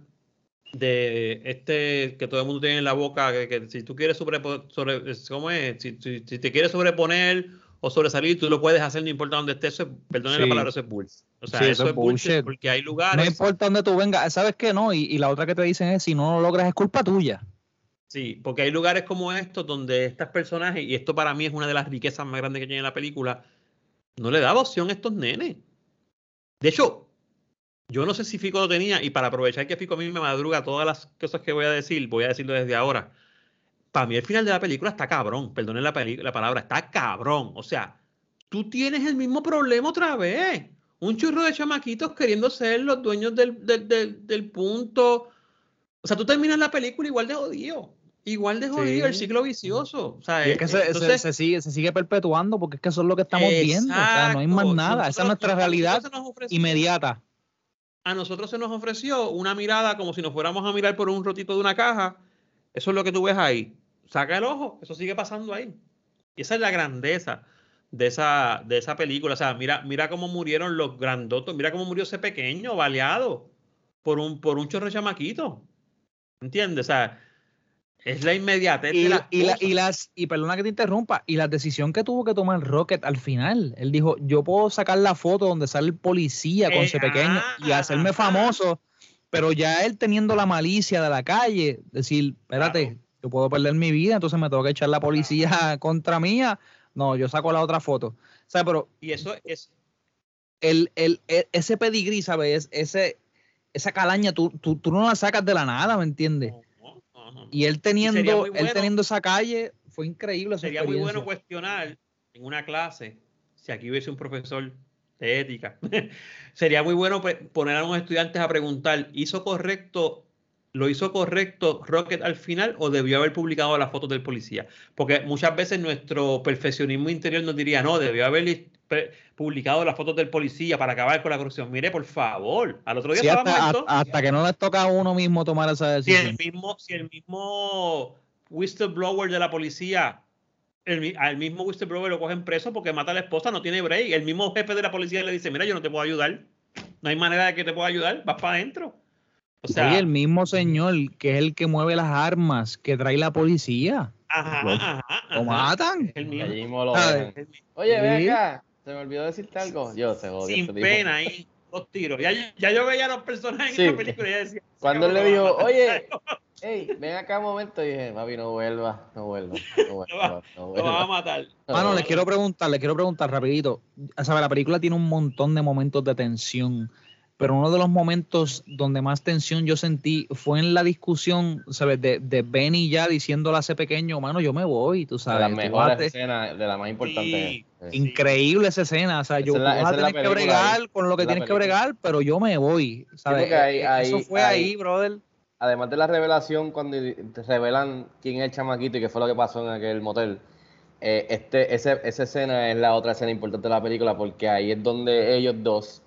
de este que todo el mundo tiene en la boca, que, que si tú quieres sobrepo- sobre. Si, si- si te quieres sobreponer o sobresalir, tú lo puedes hacer, no importa dónde estés, eso es- perdone la palabra, eso es bullshit. O sea, Sí, eso, eso es bullshit, bullshit. porque hay no lugares, importa dónde tú vengas, ¿sabes qué? No, y, y la otra que te dicen es, si no lo logras es culpa tuya. sí, porque hay lugares como estos donde estas personajes, y esto para mí es una de las riquezas más grandes que tiene la película, no le daba opción a estos nenes. De hecho, yo no sé si Fico lo tenía, y para aprovechar que Fico a mí me madruga todas las cosas que voy a decir, voy a decirlo desde ahora. Para mí el final de la película está cabrón, perdonen la, la palabra, está cabrón. O sea, tú tienes el mismo problema otra vez. Un churro de chamaquitos queriendo ser los dueños del, del, del- del punto. O sea, tú terminas la película igual de jodido. Igual de jodido, el ciclo vicioso. O sea, es que se, se- entonces- se sigue, se sigue perpetuando porque es que eso es lo que estamos viendo. O sea, no hay más nada. Esa es nuestra realidad inmediata. A nosotros se nos ofreció una mirada como si nos fuéramos a mirar por un rotito de una caja. Eso es lo que tú ves ahí. Saca el ojo, eso sigue pasando ahí. Y esa es la grandeza de esa, de esa película. O sea, mira, mira cómo murieron los grandotos, mira cómo murió ese pequeño, baleado, por un, por un chorro de chamaquito. ¿Entiendes? O sea, es la inmediatez Y, de las y la- y las, y perdona que te interrumpa, y la decisión que tuvo que tomar Rocket al final, él dijo, yo puedo sacar la foto donde sale el policía con Eh, ese pequeño y hacerme ajá. famoso, pero ya él teniendo la malicia de la calle, decir, espérate, Claro. Yo puedo perder mi vida, entonces me tengo que echar la policía [LAUGHS] contra mía, no, yo saco la otra foto. O sea, pero Y eso es, el, el, e- ese pedigrí, ¿sabes? Ese, esa calaña, tú, tú, tú no la sacas de la nada, ¿me entiendes? Y él teniendo, él teniendo esa calle, fue increíble. Sería muy bueno cuestionar en una clase, si aquí hubiese un profesor de ética, [LAUGHS] sería muy bueno pe- poner a unos estudiantes a preguntar, ¿hizo correcto, lo hizo correcto Rocket al final o debió haber publicado las fotos del policía? Porque muchas veces nuestro perfeccionismo interior nos diría, no, debió haber publicado las fotos del policía para acabar con la corrupción. Mire, por favor, al otro día Sí, estaba hasta, muerto. hasta- que no les toca a uno mismo tomar esa Si el decisión. mismo, si el mismo whistleblower de la policía, el, al mismo whistleblower lo cogen preso porque mata a la esposa, no tiene break. El mismo jefe de la policía le dice, mira, yo no te puedo ayudar. No hay manera de que te pueda ayudar, vas para adentro. O sea, Oye, el mismo señor que es el que mueve las armas que trae la policía. ajá, lo- ajá, Lo ajá. matan. El Y mismo. lo Ah. Oye, ven acá. Se me olvidó decirte algo. Yo se jodió Sin pena ahí, dos tiros. Ya, ya yo veía a los personajes Sí. en esta película y ya decía. Cuando él le "Cabrón, lo dijo, a matar". oye, [LAUGHS] hey, ven acá un momento, y dije, papi, no vuelvas, no vuelvas, no vuelvas, [LAUGHS] no Lo van a vuelvas. matar. Mano, les quiero preguntar, les quiero preguntar rapidito. ¿Sabe? La película tiene un montón de momentos de tensión, pero uno de los momentos donde más tensión yo sentí fue en la discusión, ¿sabes? De, de Benny ya diciéndole a ese pequeño, mano, yo me voy, tú De sabes. las tú mejores escenas, de la más importante. Sí. Sí. Increíble esa escena, o sea, Esa yo la- vas a tener que bregar ahí. con lo que tienes que bregar, pero yo me voy, ¿sabes? porque ahí- ahí- Eso fue ahí- ahí, brother. Además de la revelación, cuando te revelan quién es el chamaquito y qué fue lo que pasó en aquel motel, eh, este, ese- esa escena es la otra escena importante de la película porque ahí es donde ellos dos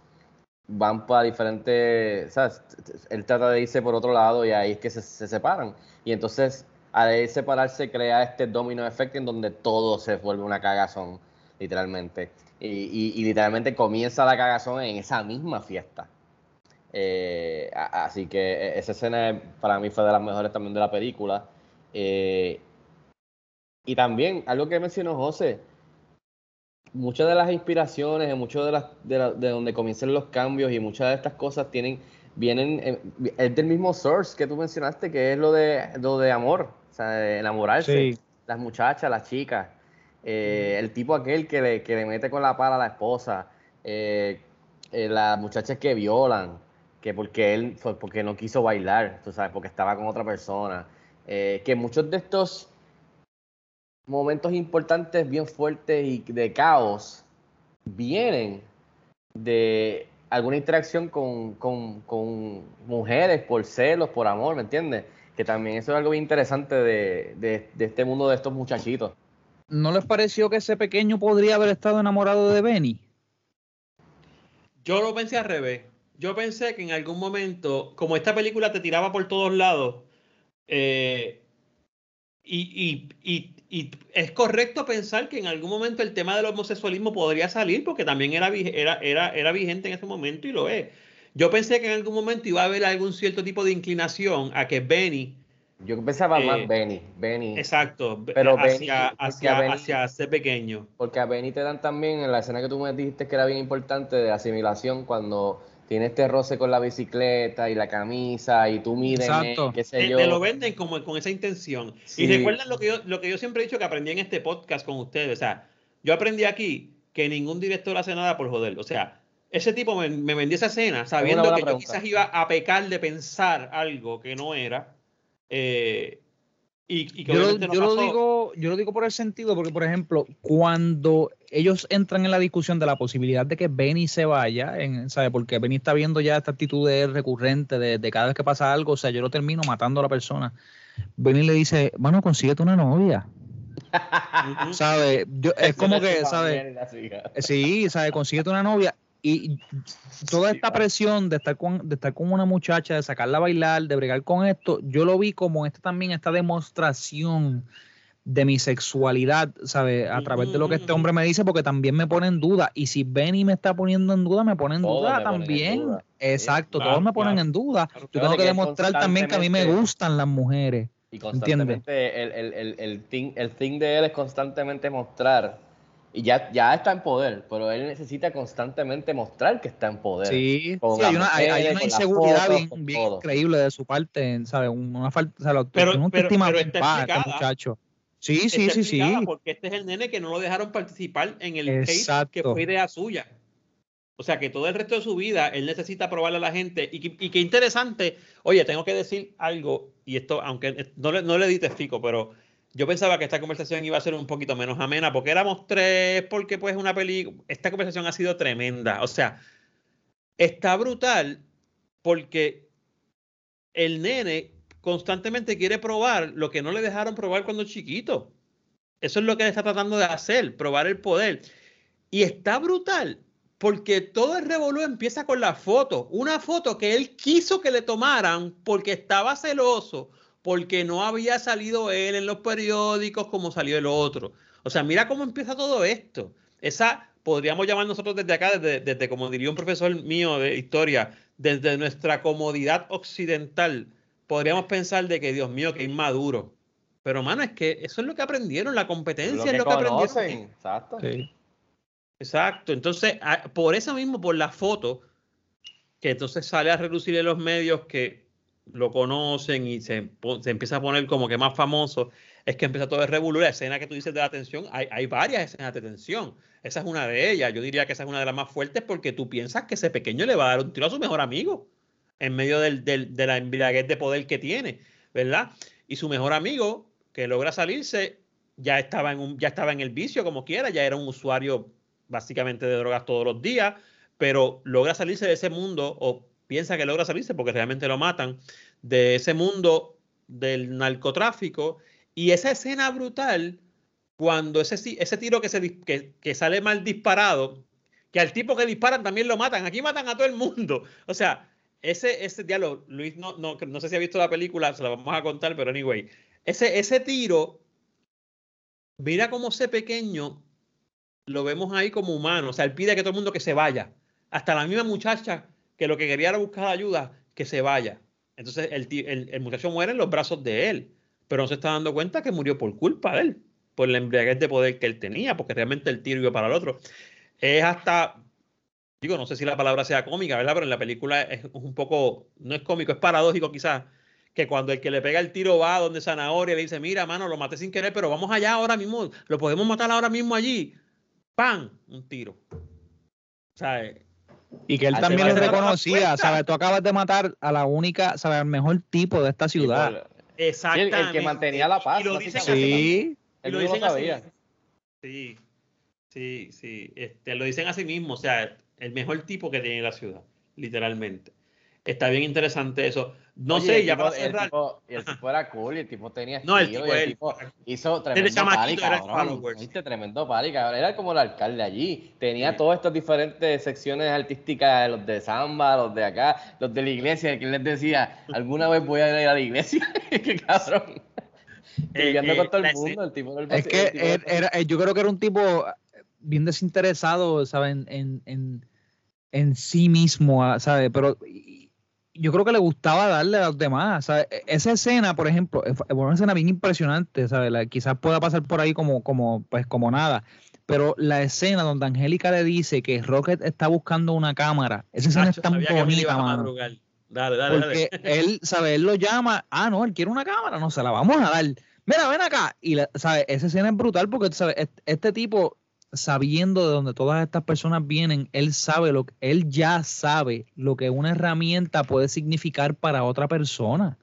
van para diferentes, ¿sabes? Él trata de irse por otro lado y ahí es que se, se separan. Y entonces, al separarse, crea este domino effect en donde todo se vuelve una cagazón, literalmente. Y, literalmente comienza la cagazón en esa misma fiesta. Eh, así que eh, esa escena para mí fue de las mejores también de la película. Eh, y también, algo que mencionó José, muchas de las inspiraciones, y muchas de las de, la- de donde comienzan los cambios y muchas de estas cosas tienen, vienen, eh, es del mismo source que tú mencionaste, que es lo de, lo de amor, o sea, de enamorarse, Sí. las muchachas, las chicas, eh, el tipo aquel que le, que le mete con la pala a la esposa, eh, eh, las muchachas que violan, que porque él, fue porque no quiso bailar, tú sabes, porque estaba con otra persona, eh, que muchos de estos momentos importantes, bien fuertes y de caos, vienen de alguna interacción con, con- con mujeres por celos, por amor, ¿me entiendes? Que también eso es algo bien interesante de, de- de este mundo de estos muchachitos. ¿No les pareció que ese pequeño podría haber estado enamorado de Benny? Yo lo pensé al revés. Yo pensé que en algún momento, como esta película te tiraba por todos lados, eh, y, y- y- y es correcto pensar que en algún momento el tema del homosexualismo podría salir, porque también era, era, era, era vigente en ese momento y lo es. Yo pensé que en algún momento iba a haber algún cierto tipo de inclinación a que Benny, Yo pensaba Eh, más Benny, Benny, exacto, Pero Benny- hacia, porque hacia, Benny- hacia ser pequeño. porque a Benny te dan también en la escena que tú me dijiste que era bien importante de asimilación cuando tiene este roce con la bicicleta y la camisa y tú Exacto. qué sé yo. te lo venden como con esa intención. Sí. Y recuerdan lo que, yo, lo que yo siempre he dicho que aprendí en este podcast con ustedes. O sea, yo aprendí aquí que ningún director hace nada por joder. O sea, ese tipo me, me vendió esa escena sabiendo que yo quizás iba a pecar de pensar algo que no era. eh, y, y que Yo, lo, obviamente no yo lo pasó. digo, yo lo digo por el sentido, porque por ejemplo, cuando ellos entran en la discusión de la posibilidad de que Benny se vaya, en, ¿sabe? porque Benny está viendo ya esta actitud de él recurrente de, de cada vez que pasa algo, o sea, yo lo termino matando a la persona. Benny le dice, mano, consíguete una novia. Ujú. [LAUGHS] ¿Sabe? Yo, es como que, ¿sabes? Sí, ¿sabes? Consíguete una novia. Y toda esta presión de estar con, de estar con una muchacha, de sacarla a bailar, de bregar con esto, yo lo vi como esta también, esta demostración de mi sexualidad, ¿sabes? A través de lo que este hombre me dice, porque también me pone en duda. Y si Benny me está poniendo en duda, me pone en Todos duda en también. duda. Exacto, todos me ponen claro. en duda. Yo tengo que que demostrar también que a mí me gustan las mujeres. Y constantemente el, el, el, el, thing, el thing de él es constantemente mostrar. Y ya, ya está en poder, pero él necesita constantemente mostrar que está en poder. Sí, Con sí, hay una, hay, una inseguridad fotos, bien, bien increíble de su parte, ¿sabes? Una falta, o sea, la Pero- pero- pero está este explicada. muchacho. Sí, sí, Está sí, sí. Porque este es el nene que no lo dejaron participar en el case que fue idea suya. O sea que todo el resto de su vida él necesita probarle a la gente. Y, que- y qué interesante. Oye, tengo que decir algo, y esto, aunque no le, no le di testigo, pero yo pensaba que esta conversación iba a ser un poquito menos amena, porque éramos tres, porque pues una película, esta conversación ha sido tremenda. O sea, está brutal porque el nene constantemente quiere probar lo que no le dejaron probar cuando chiquito. Eso es lo que él está tratando de hacer, probar el poder. Y está brutal porque todo el revolú empieza con la foto. Una foto que él quiso que le tomaran porque estaba celoso, porque no había salido él en los periódicos como salió el otro. O sea, mira cómo empieza todo esto. Esa, podríamos llamar nosotros desde acá, desde, desde como diría un profesor mío de historia, desde nuestra comodidad occidental, podríamos pensar de que, Dios mío, que inmaduro. Pero, mano, es que eso es lo que aprendieron, la competencia es lo que aprendieron. Exacto. Exacto. Entonces, por eso mismo, por la foto, que entonces sale a reducir en los medios que lo conocen y se, se, empieza a poner como que más famoso, es que empieza todo el revolver. La escena que tú dices de la tensión, hay, hay, varias escenas de tensión. Esa es una de ellas. Yo diría que esa es una de las más fuertes porque tú piensas que ese pequeño le va a dar un tiro a su mejor amigo en medio del, del, de la embriaguez de poder que tiene, ¿verdad? Y su mejor amigo, que logra salirse, ya estaba en, un, ya estaba en el vicio como quiera, ya era un usuario básicamente de drogas todos los días, pero logra salirse de ese mundo piensa que logra salirse porque realmente lo matan, de ese mundo del narcotráfico. Y esa escena brutal, cuando ese, ese tiro que, se, que, sale mal disparado, que al tipo que disparan también lo matan, aquí matan a todo el mundo. [LAUGHS] O sea, ese, ese diálogo, Luis, no, no, no sé si ha visto la película, se la vamos a contar, pero anyway, ese, ese tiro, mira cómo ese pequeño lo vemos ahí como humano, o sea, él pide que todo el mundo que se vaya, hasta la misma muchacha que lo que quería era buscar ayuda, que se vaya. Entonces el, el, muchacho muere en los brazos de él, pero no se está dando cuenta que murió por culpa de él, por la embriaguez de poder que él tenía, porque realmente el tiro iba para el otro. Es hasta, digo, no sé si la palabra sea cómica, ¿verdad? Pero en la película es un poco, no es cómico, es paradójico quizás, que cuando el que le pega el tiro va donde Zanahoria le dice, mira, mano, lo maté sin querer, pero vamos allá ahora mismo, lo podemos matar ahora mismo allí. ¡Pam! Un tiro. ¿Sabes? Y que él también le reconocía, ¿sabes? Tú acabas de matar a la única, ¿sabes? Al mejor tipo de esta ciudad. Exactamente. El, el, que mantenía la paz. Y lo dicen sí. Y lo dicen así. Sí, sí, sí. Este, lo dicen así mismo, o sea, el mejor tipo que tiene la ciudad, literalmente. Está bien interesante eso. No Oye, sé, ya tipo, para cerrar. El tipo, y el tipo era cool y el tipo tenía No, el estilo, tipo, y el él- tipo hizo tremendo era cabrón. ¿Viste? Tremendo party, cabrón. Era como el alcalde allí. Tenía Sí. todas estas diferentes secciones artísticas, los de samba, los de acá, los de la iglesia, que les decía, alguna vez voy a ir a la iglesia. [LAUGHS] Qué cabrón. Viviendo eh, con todo el mundo, el tipo del Es que él era- eh, yo creo que era un tipo bien desinteresado, ¿sabes? En, en, en, en sí mismo, ah, ¿sabes? Pero y- yo creo que le gustaba darle a los demás, ¿sabes? E- Esa escena, por ejemplo, es una escena bien impresionante, ¿sabes? La- quizás pueda pasar por ahí como, como, pues, como nada. Pero la escena donde Angélica le dice que Rocket está buscando una cámara, esa escena Nacho, es tan bonita, mano. Dale, dale, Porque dale. él, ¿sabes? Él lo llama, ah, no, él quiere una cámara, no, se la vamos a dar. Mira, ven acá. Y, la- ¿sabes? Esa escena es brutal porque, ¿sabes? Este, este tipo, sabiendo de dónde todas estas personas vienen, él sabe lo que, él ya sabe lo que una herramienta puede significar para otra persona.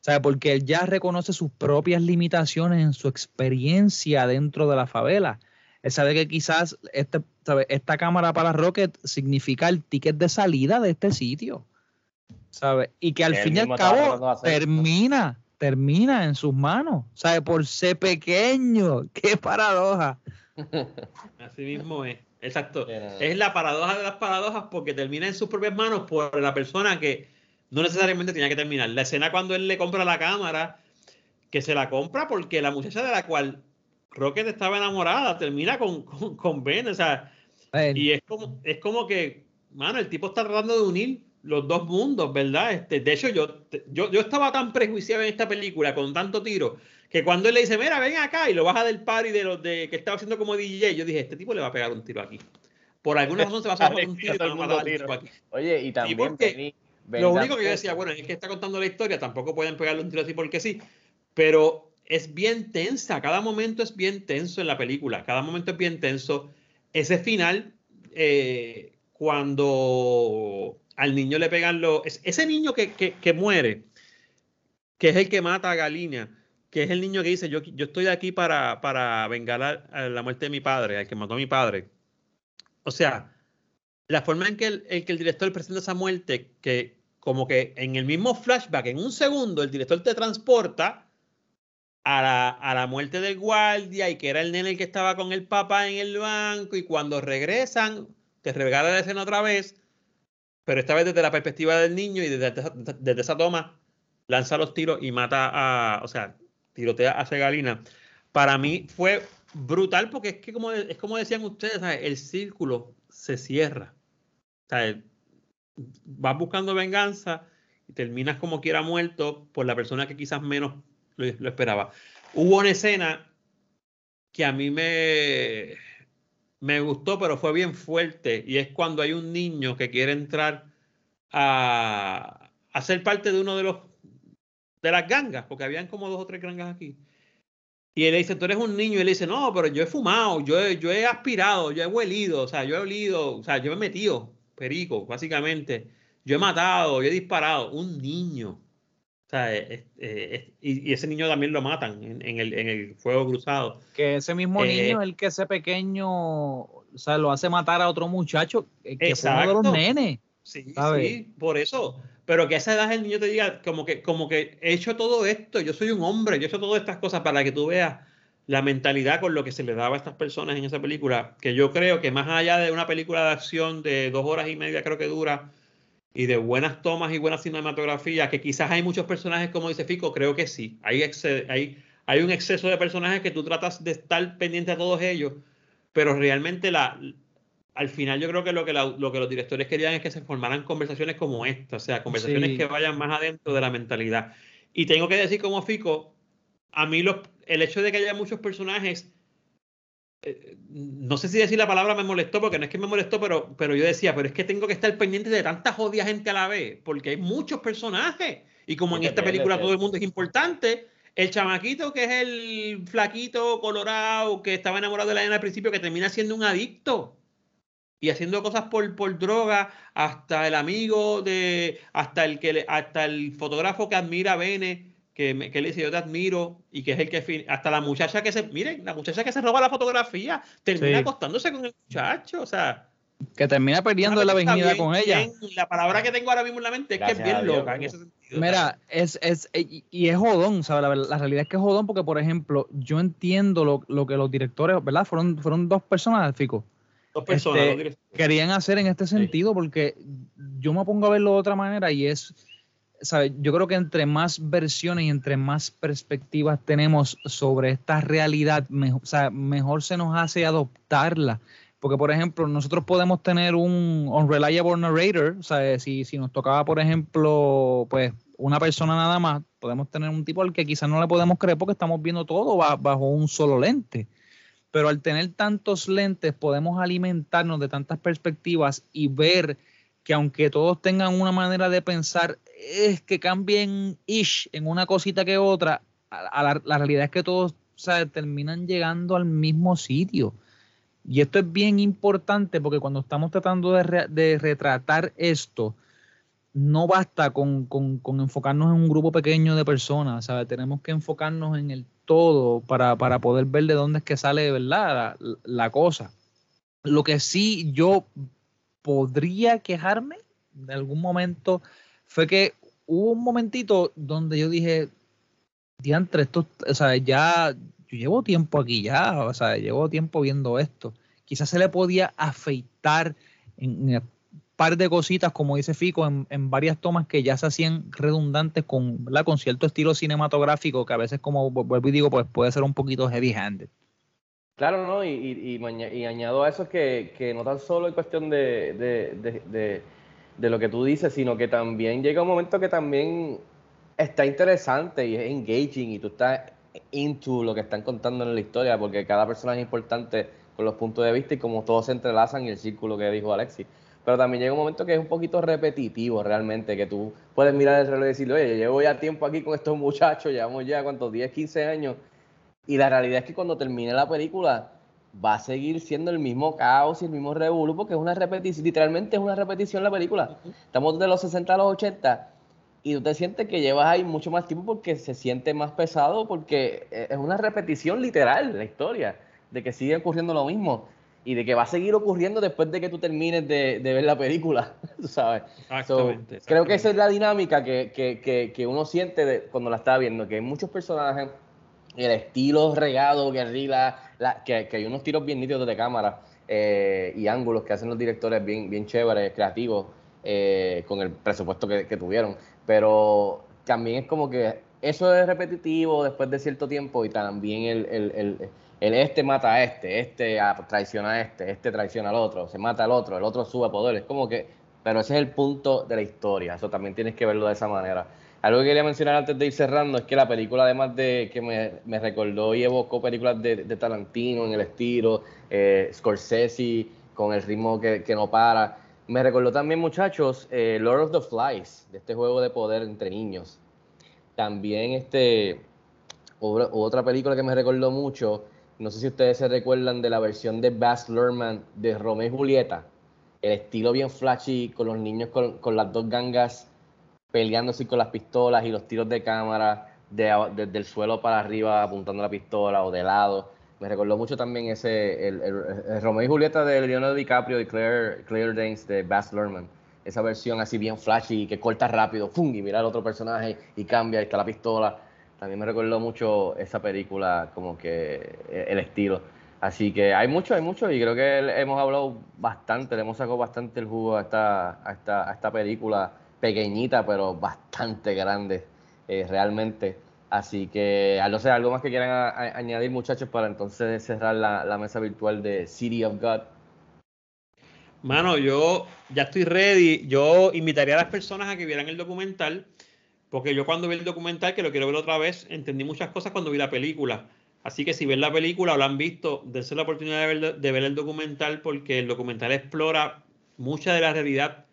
¿Sabe? Porque él ya reconoce sus propias limitaciones en su experiencia dentro de la favela. Él sabe que quizás este, ¿sabe? esta cámara para Rocket significa el ticket de salida de este sitio. ¿Sabe? Y que al él fin y al cabo termina, termina en sus manos. ¿Sabe? Por ser pequeño. [LAUGHS] ¡Qué paradoja! Así mismo es. Exacto. Es la paradoja de las paradojas porque termina en sus propias manos por la persona que no necesariamente tenía que terminar. La escena cuando él le compra la cámara, que se la compra porque la muchacha de la cual Rocket estaba enamorada termina con, con, con Ben. O sea, y es como, es como que, mano, el tipo está tratando de unir los dos mundos, ¿verdad? Este, de hecho, yo, yo, yo estaba tan prejuiciado en esta película con tanto tiro que cuando él le dice, mira, ven acá y lo baja del party de los de que estaba haciendo como DJ, yo dije, este tipo le va a pegar un tiro aquí. Por alguna razón se va a pegar [LAUGHS] un tiro y va a matar un tiro. aquí. Oye, y también porque Lo único que yo decía, bueno, es que está contando la historia, tampoco pueden pegarle un tiro así porque sí, pero es bien tensa, cada momento es bien tenso en la película, cada momento es bien tenso. Ese final, eh, cuando al niño le pegan los... es- Ese niño que, que, que muere, que es el que mata a Galina, que es el niño que dice, yo, yo estoy aquí para, para vengar a, la muerte de mi padre, al que mató a mi padre. O sea, la forma en que el, en que el director presenta esa muerte, que como que en el mismo flashback, en un segundo, el director te transporta a la, a la muerte del guardia y que era el nene el que estaba con el papá en el banco y cuando regresan, te regala la escena otra vez, pero esta vez desde la perspectiva del niño y desde, desde esa toma lanza los tiros y mata a, o sea, tirotea a Segalina. Para mí fue brutal porque es que como, es como decían ustedes, ¿sabes? el círculo se cierra. Sea, vas buscando venganza y terminas como quiera muerto por la persona que quizás menos lo, lo esperaba. Hubo una escena que a mí me, me gustó, pero fue bien fuerte, y es cuando hay un niño que quiere entrar a, a ser parte de uno de los de las gangas, porque habían como dos o tres gangas aquí. Y él le dice, tú eres un niño, y él dice, no, pero yo he fumado, yo he, yo he aspirado, yo he huelido, o sea, yo he olido, o sea, yo he metido perico, básicamente. Yo he matado, yo he disparado. Un niño. O sea, es, es, y, y, ese niño también lo matan en, en, el, en el, fuego cruzado. Que ese mismo eh, niño, el que ese pequeño, o sea, lo hace matar a otro muchacho, que exacto. fue uno de los nenes. Sí, ¿sabes? sí, por eso. Pero que a esa edad el niño te diga, como que, como que he hecho todo esto, yo soy un hombre, yo he hecho todas estas cosas para que tú veas la mentalidad con lo que se le daba a estas personas en esa película, que yo creo que más allá de una película de acción de dos horas y media, creo que dura, y de buenas tomas y buena cinematografía, que quizás hay muchos personajes, como dice Fico, creo que sí. Hay, hay, hay un exceso de personajes que tú tratas de estar pendiente a todos ellos, pero realmente la, al final yo creo que lo que, la, lo que los directores querían es que se formaran conversaciones como esta, o sea, conversaciones sí. que vayan más adentro de la mentalidad. Y tengo que decir como Fico, a mí los, el hecho de que haya muchos personajes, eh, no sé si decir la palabra me molestó, porque no es que me molestó, pero, pero yo decía, pero es que tengo que estar pendiente de tanta jodida gente a la vez, porque hay muchos personajes. Y como en esta película todo el mundo es importante, el chamaquito que es el flaquito colorado que estaba enamorado de la nena al principio, que termina siendo un adicto y haciendo cosas por, por droga, hasta el amigo de, hasta el que hasta el fotógrafo que admira a Bene, que, me, que le dice yo te admiro, y que es el que hasta la muchacha que se, miren, la muchacha que se roba la fotografía, termina sí. acostándose con el muchacho, o sea. Que termina perdiendo la avenida con ella. Bien, la palabra que tengo ahora mismo en la mente Gracias es que es bien loca en ese sentido. Mira, es, es, y es jodón, ¿sabes? La, la, realidad es que es jodón porque, por ejemplo, yo entiendo lo, lo que los directores, ¿verdad? Fueron, fueron dos personas, Fico dos personas este, querían hacer en este sentido sí. porque yo me pongo a verlo de otra manera y es ¿sabes? yo creo que entre más versiones y entre más perspectivas tenemos sobre esta realidad mejor, o sea, mejor se nos hace adoptarla porque por ejemplo nosotros podemos tener un unreliable narrator o sea, si, si nos tocaba por ejemplo pues una persona nada más podemos tener un tipo al que quizás no le podemos creer porque estamos viendo todo bajo un solo lente pero al tener tantos lentes podemos alimentarnos de tantas perspectivas y ver que aunque todos tengan una manera de pensar, es que cambien ish en una cosita que otra, la, realidad es que todos o sea, terminan llegando al mismo sitio. Y esto es bien importante porque cuando estamos tratando de, re, retratar esto, no basta con, enfocarnos en un grupo pequeño de personas, ¿sabes? Tenemos que enfocarnos en el todo para, para poder ver de dónde es que sale, ¿verdad? La, cosa. Lo que sí yo podría quejarme de algún momento fue que hubo un momentito donde yo dije, diantre, esto, o sea, ya, yo llevo tiempo aquí ya, o sea, llevo tiempo viendo esto. Quizás se le podía afeitar en, en par de cositas, como dice Fico, en, en, varias tomas que ya se hacían redundantes con, con cierto estilo cinematográfico que a veces, como vuelvo y digo, pues puede ser un poquito heavy-handed. Claro, ¿no? Y, y, añado a eso que, que no tan solo en cuestión de, de, de, de, lo que tú dices, sino que también llega un momento que también está interesante y es engaging y tú estás into lo que están contando en la historia porque cada personaje es importante con los puntos de vista y como todos se entrelazan y el círculo que dijo Alexis pero también llega un momento que es un poquito repetitivo realmente, que tú puedes mirar el reloj y decir, oye, llevo ya tiempo aquí con estos muchachos, llevamos ya, ¿cuántos? 10, 15 años, y la realidad es que cuando termine la película va a seguir siendo el mismo caos y el mismo revuelo, porque es una repetición, literalmente es una repetición la película. Estamos de los 60 a los 80, y tú te sientes que llevas ahí mucho más tiempo porque se siente más pesado, porque e, es una repetición literal la historia, de que sigue ocurriendo lo mismo y de que va a seguir ocurriendo después de que tú termines de, de ver la película, [LAUGHS] sabes. Exactamente, Creo que esa es la dinámica que, que, que, que uno siente de, cuando la está viendo, que hay muchos personajes, el estilo regado, guerrilla, la, que, que hay unos tiros bien nítidos de cámara eh, y ángulos que hacen los directores bien, bien chéveres, creativos, eh, con el presupuesto que, que tuvieron. Pero también es como que eso es repetitivo después de cierto tiempo y también el, el, el, el este mata a este, este traiciona a este, este traiciona al otro, se mata al otro, el otro sube poder. Es como que, pero ese es el punto de la historia. Eso también tienes que verlo de esa manera. Algo que quería mencionar antes de ir cerrando es que la película, además de que me, me recordó y evocó películas de, de Tarantino en el estilo, eh, Scorsese con el ritmo que, que, no para, me recordó también, muchachos, eh, Lord of the Flies, de este juego de poder entre niños. También este, otra película que me recordó mucho, no sé si ustedes se recuerdan de la versión de Baz Luhrmann de Romeo y Julieta, el estilo bien flashy con los niños con, con las dos gangas peleándose con las pistolas y los tiros de cámara desde de, de el suelo para arriba apuntando la pistola o de lado. Me recordó mucho también ese, el, el, Romeo y Julieta de Leonardo DiCaprio y Claire, Claire Danes de Baz Luhrmann. Esa versión así bien flashy que corta rápido, ¡pum! y mira al otro personaje y cambia, y está la pistola. También me recordó mucho esa película, como que el estilo. Así que hay mucho, hay mucho, y creo que hemos hablado bastante, le hemos sacado bastante el jugo a esta, a esta, a esta película pequeñita, pero bastante grande, eh, realmente. Así que, no sé, algo más que quieran a, a, añadir, muchachos, para entonces cerrar la, mesa virtual de City of God. Mano, yo ya estoy ready. Yo invitaría a las personas a que vieran el documental, porque yo cuando vi el documental, que lo quiero ver otra vez, entendí muchas cosas cuando vi la película. Así que si ven la película o la han visto, dense la oportunidad de ver, de ver el documental, porque el documental explora mucha de la realidad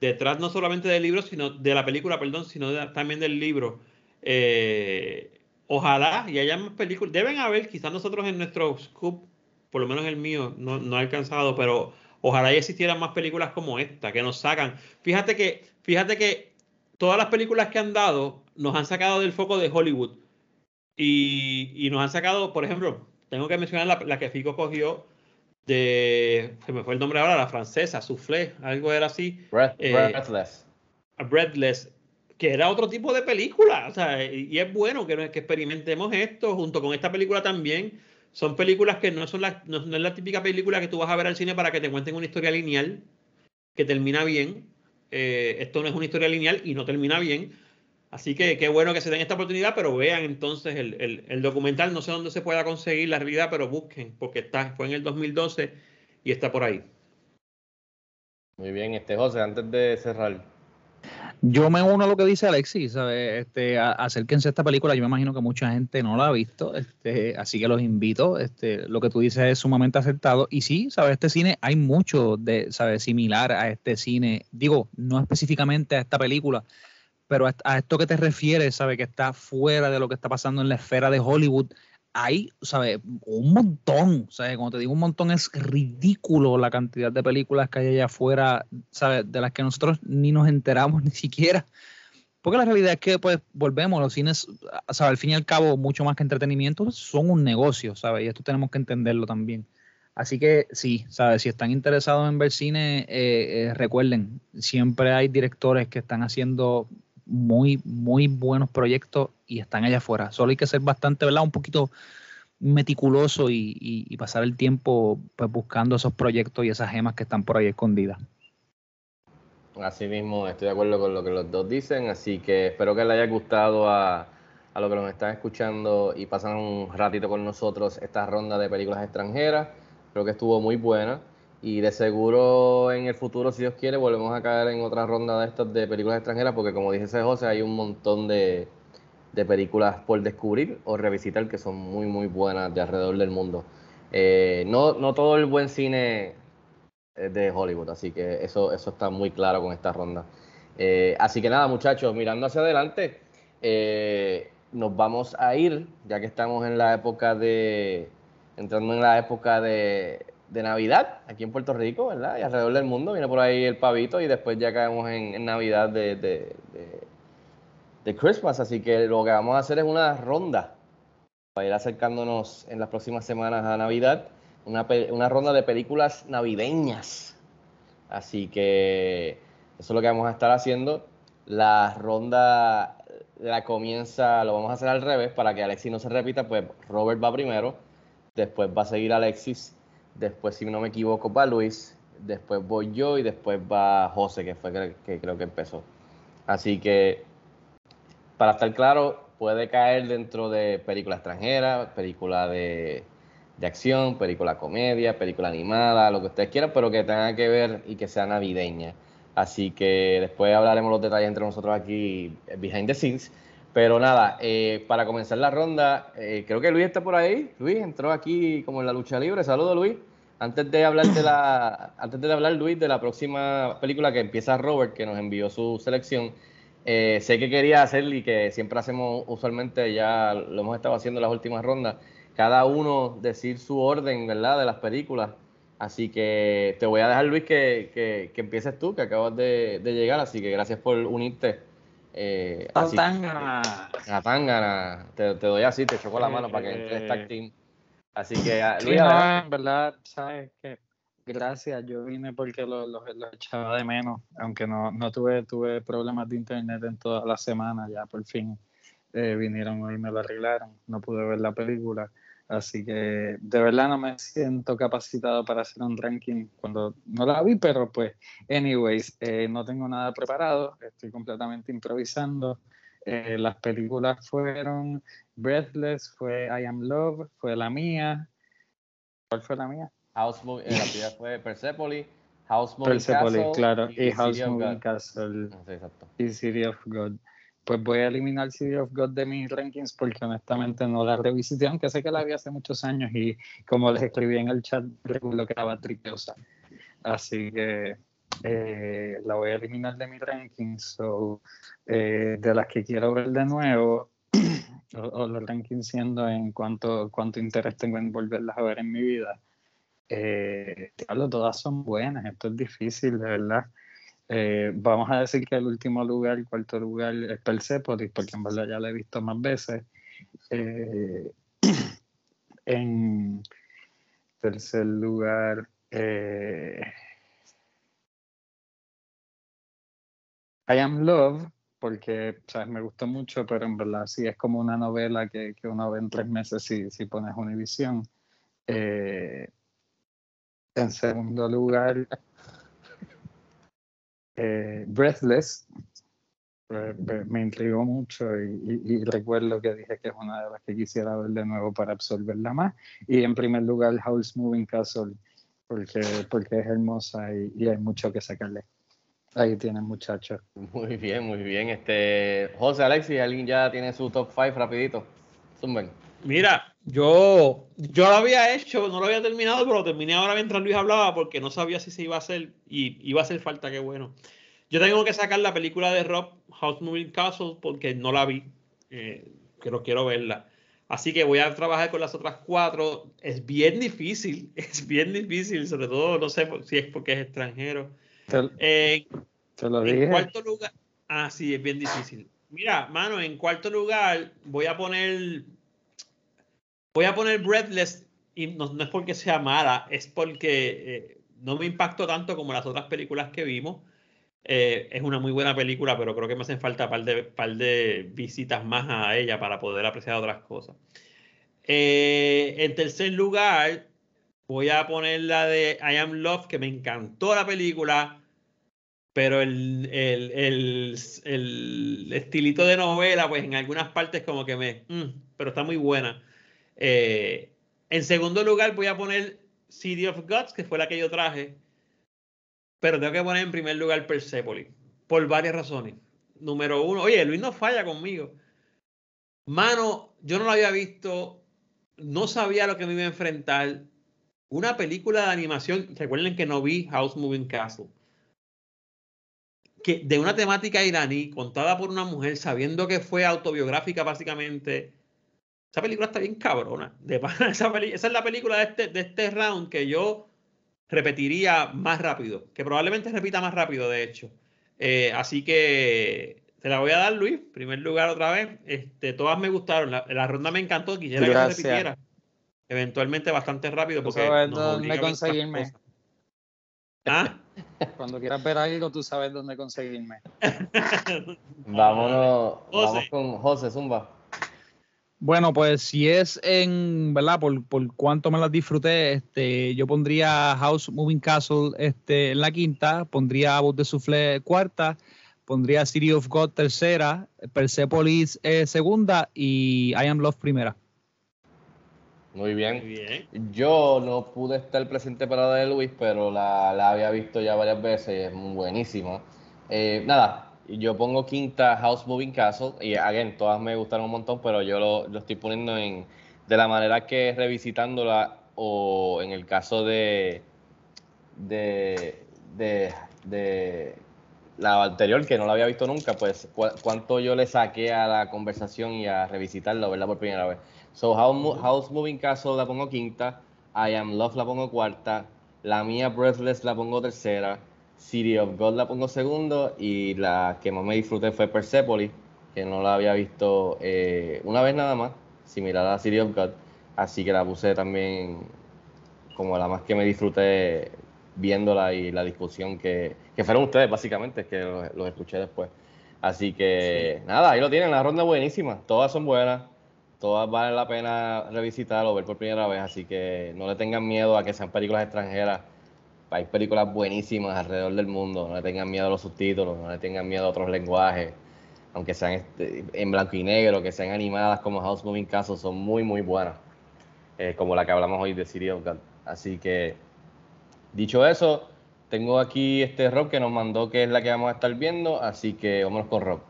detrás no solamente del libro, sino de la película, perdón, sino también del libro. Eh, ojalá y haya más películas. Deben haber, quizás nosotros en nuestro scoop, por lo menos el mío, no, no ha alcanzado, pero ojalá y existieran más películas como esta, que nos sacan. Fíjate que, fíjate que todas las películas que han dado nos han sacado del foco de Hollywood. Y, y nos han sacado, por ejemplo, tengo que mencionar la, la que Fico cogió de, se me fue el nombre ahora, la francesa, Soufflé, algo era así. Breath, eh, breathless. Breathless, que era otro tipo de película, o sea, y es bueno que, que experimentemos esto junto con esta película también. Son películas que no son la, no, no es la típica película que tú vas a ver al cine para que te cuenten una historia lineal que termina bien. Eh, esto no es una historia lineal y no termina bien. Así que qué bueno que se den esta oportunidad, pero vean entonces el, el, el, documental. No sé dónde se pueda conseguir la realidad, pero busquen, porque está, fue en el 2012 y está por ahí. Muy bien, este José, antes de cerrar. Yo me uno a lo que dice Alexis, ¿sabes? Este, a, acérquense a esta película, yo me imagino que mucha gente no la ha visto, este, así que los invito, este, lo que tú dices es sumamente acertado, y sí, ¿sabes? Este cine hay mucho de, ¿sabes? Similar a este cine, digo, no específicamente a esta película, pero a, a esto que te refieres, ¿sabes? Que está fuera de lo que está pasando en la esfera de Hollywood, hay, ¿sabes? Un montón, ¿sabes? Cuando te digo un montón es ridículo la cantidad de películas que hay allá afuera, ¿sabes? De las que nosotros ni nos enteramos [LAUGHS] ni siquiera. Porque la realidad es que, pues, volvemos, los cines, ¿sabes? Al fin y al cabo, mucho más que entretenimiento, son un negocio, ¿sabes? Y esto tenemos que entenderlo también. Así que sí, ¿sabes? Si están interesados en ver cine, eh, eh, recuerden, siempre hay directores que están haciendo muy, muy buenos proyectos y están allá afuera. Solo hay que ser bastante, ¿verdad? Un poquito meticuloso y, y, pasar el tiempo pues, buscando esos proyectos y esas gemas que están por ahí escondidas. Así mismo, estoy de acuerdo con lo que los dos dicen, así que espero que les haya gustado a, a los que nos están escuchando y pasan un ratito con nosotros esta ronda de películas extranjeras. Creo que estuvo muy buena y de seguro en el futuro, si Dios quiere, volvemos a caer en otra ronda de estas de películas extranjeras, porque como dice José, hay un montón de, de, películas por descubrir o revisitar que son muy, muy buenas de alrededor del mundo. Eh, no, no todo el buen cine es de Hollywood, así que eso, eso está muy claro con esta ronda. Eh, así que nada, muchachos, mirando hacia adelante, eh, nos vamos a ir, ya que estamos en la época de, entrando en la época de de Navidad aquí en Puerto Rico, ¿verdad? Y alrededor del mundo viene por ahí el pavito y después ya caemos en, en Navidad de, de, de, Christmas, así que lo que vamos a hacer es una ronda para ir acercándonos en las próximas semanas a Navidad, una, una ronda de películas navideñas. Así que eso es lo que vamos a estar haciendo. La ronda la comienza, lo vamos a hacer al revés para que Alexis no se repita, pues Robert va primero, después va a seguir Alexis, después si no me equivoco va Luis, después voy yo y después va José, que fue que, que creo que empezó. Así que para estar claro, puede caer dentro de película extranjera, película de, de acción, película comedia, película animada, lo que ustedes quieran, pero que tenga que ver y que sea navideña. Así que después hablaremos los detalles entre nosotros aquí, eh, behind the scenes. Pero nada, eh, para comenzar la ronda, eh, creo que Luis está por ahí. Luis entró aquí como en la lucha libre. Saludos, Luis. Antes de hablar de la, antes de hablar Luis de la próxima película que empieza Robert, que nos envió su selección, eh, sé que quería hacer y que siempre hacemos usualmente, ya lo hemos estado haciendo en las últimas rondas, cada uno decir su orden, ¿verdad? De las películas. Así que te voy a dejar, Luis, que, que, que empieces tú, que acabas de, de llegar. Así que gracias por unirte. Eh, así- Tangana. a Tangana. Te, te doy así, te choco la mano para que entres Eh, tag team. Así que, ah, Sí, Luis, no, en verdad, sabes que gracias, yo vine porque los lo, lo echaba de menos, aunque no, no tuve, tuve problemas de internet en toda la semana, ya por fin eh, vinieron hoy y me lo arreglaron, no pude ver la película, así que de verdad no me siento capacitado para hacer un ranking cuando no la vi, pero pues, anyways, eh, no tengo nada preparado, estoy completamente improvisando. Eh, las películas fueron Breathless, fue I Am Love, fue la mía. ¿Cuál fue la mía? House Moving, eh, la primera [LAUGHS] fue Persepolis, House Moving Persepolis, Castle claro, y, House Moving God. Castle Ah, sí, exacto. y City of God. Pues voy a eliminar City of God de mis rankings porque honestamente no la revisité, aunque sé que la vi hace muchos años y como les escribí en el chat, recuerdo que estaba tripiosa. Así que eh, la voy a eliminar de mis rankings. So, eh, de las que quiero ver de nuevo, [CLEARS THROAT] o, o los rankings siendo en cuanto, cuánto interés tengo en volverlas a ver en mi vida. Eh, todas son buenas, esto es difícil, de verdad. Eh, vamos a decir que el último lugar, el cuarto lugar es Persepolis, porque en verdad ya la he visto más veces. Eh, [CLEARS THROAT] en tercer lugar, eh, I Am Love, porque ¿sabes? me gustó mucho, pero en verdad sí es como una novela que, que uno ve en tres meses si, si pones Univision. Eh, en segundo lugar, eh, Breathless. me- intrigó mucho y, y- y recuerdo que dije que es una de las que quisiera ver de nuevo para absorberla más. Y en primer lugar, House Moving Castle, porque, porque es hermosa y, y hay mucho que sacarle. Ahí tienen muchachos. Muy bien, muy bien. Este, José, Alexis, ¿alguien ya tiene su top 5 rapidito? Zumben. Mira, yo, yo lo había hecho, no lo había terminado, pero lo terminé ahora mientras Luis hablaba porque no sabía si se iba a hacer y iba a hacer falta, qué bueno. Yo tengo que sacar la película de Rob, House Moving Castle, porque no la vi, eh, pero quiero verla. Así que voy a trabajar con las otras cuatro. Es bien difícil, [LAUGHS] es bien difícil, sobre todo, no sé por- si es porque es extranjero. Te, Eh, te lo en dije. cuarto lugar. Ah, sí, es bien difícil. Mira, mano, en cuarto lugar voy a poner. Voy a poner Breathless. Y no, no es porque sea mala, es porque eh, no me impactó tanto como las otras películas que vimos. Eh, es una muy buena película, pero creo que me hacen falta un par de, par de visitas más a ella para poder apreciar otras cosas. Eh, en tercer lugar, voy a poner la de I Am Love, que me encantó la película, pero el, el, el, el estilito de novela, pues en algunas partes como que me... mm, pero está muy buena. Eh, en segundo lugar voy a poner City of Gods, que fue la que yo traje, pero tengo que poner en primer lugar Persepolis, por varias razones. Número uno, oye, Luis no falla conmigo. Mano, yo no lo había visto, no sabía lo que me iba a enfrentar. Una película de animación, recuerden que no vi House Moving Castle, que de una temática iraní contada por una mujer sabiendo que fue autobiográfica básicamente. Esa película está bien cabrona. De [LAUGHS] esa, peli- esa es la película de este, de este round que yo repetiría más rápido, que probablemente repita más rápido, de hecho. Eh, así que te la voy a dar, Luis. Primer lugar otra vez. Este, todas me gustaron. La, la ronda me encantó. Quisiera que se repitiera. Eventualmente bastante rápido. Porque a ver otras conseguirme. ¿Ah? Cuando quieras ver algo, tú sabes dónde conseguirme. [LAUGHS] Vámonos, vamos con José Zumba. Bueno, pues si es en, ¿verdad? Por, por cuánto me las disfruté, este, yo pondría House Moving Castle este, en la quinta, pondría Voz de Soufflé cuarta, pondría City of God tercera, Persepolis eh, segunda y I Am Love primera. Muy bien. Muy bien. Yo no pude estar presente para la de Luis, pero la, la había visto ya varias veces y es muy buenísima. Eh, nada, yo pongo quinta House Moving Castle y, again, todas me gustaron un montón, pero yo lo, lo estoy poniendo en, de la manera que revisitándola o en el caso de, de, de, de la anterior, que no la había visto nunca, pues cu- cuánto yo le saqué a la conversación y a revisitarla, ¿verdad? Por primera vez. So, House, Mo- House Moving Castle la pongo quinta, I Am Love la pongo cuarta, la mía Breathless la pongo tercera, City of God la pongo segundo y la que más me disfruté fue Persepolis, que no la había visto eh, una vez nada más, similar a City of God, así que la puse también como la más que me disfruté viéndola y la discusión que, que fueron ustedes básicamente, que los, los escuché después. Así que nada, ahí lo tienen, la ronda buenísima, todas son buenas, todas valen la pena revisitar o ver por primera vez, así que no le tengan miedo a que sean películas extranjeras. Hay películas buenísimas alrededor del mundo, no le tengan miedo a los subtítulos, no le tengan miedo a otros lenguajes, aunque sean este, en blanco y negro, que sean animadas como House Moving Castle, son muy, muy buenas, eh, como la que hablamos hoy de City of. Así que, dicho eso, tengo aquí este Rob que nos mandó que es la que vamos a estar viendo, así que vámonos con Rob.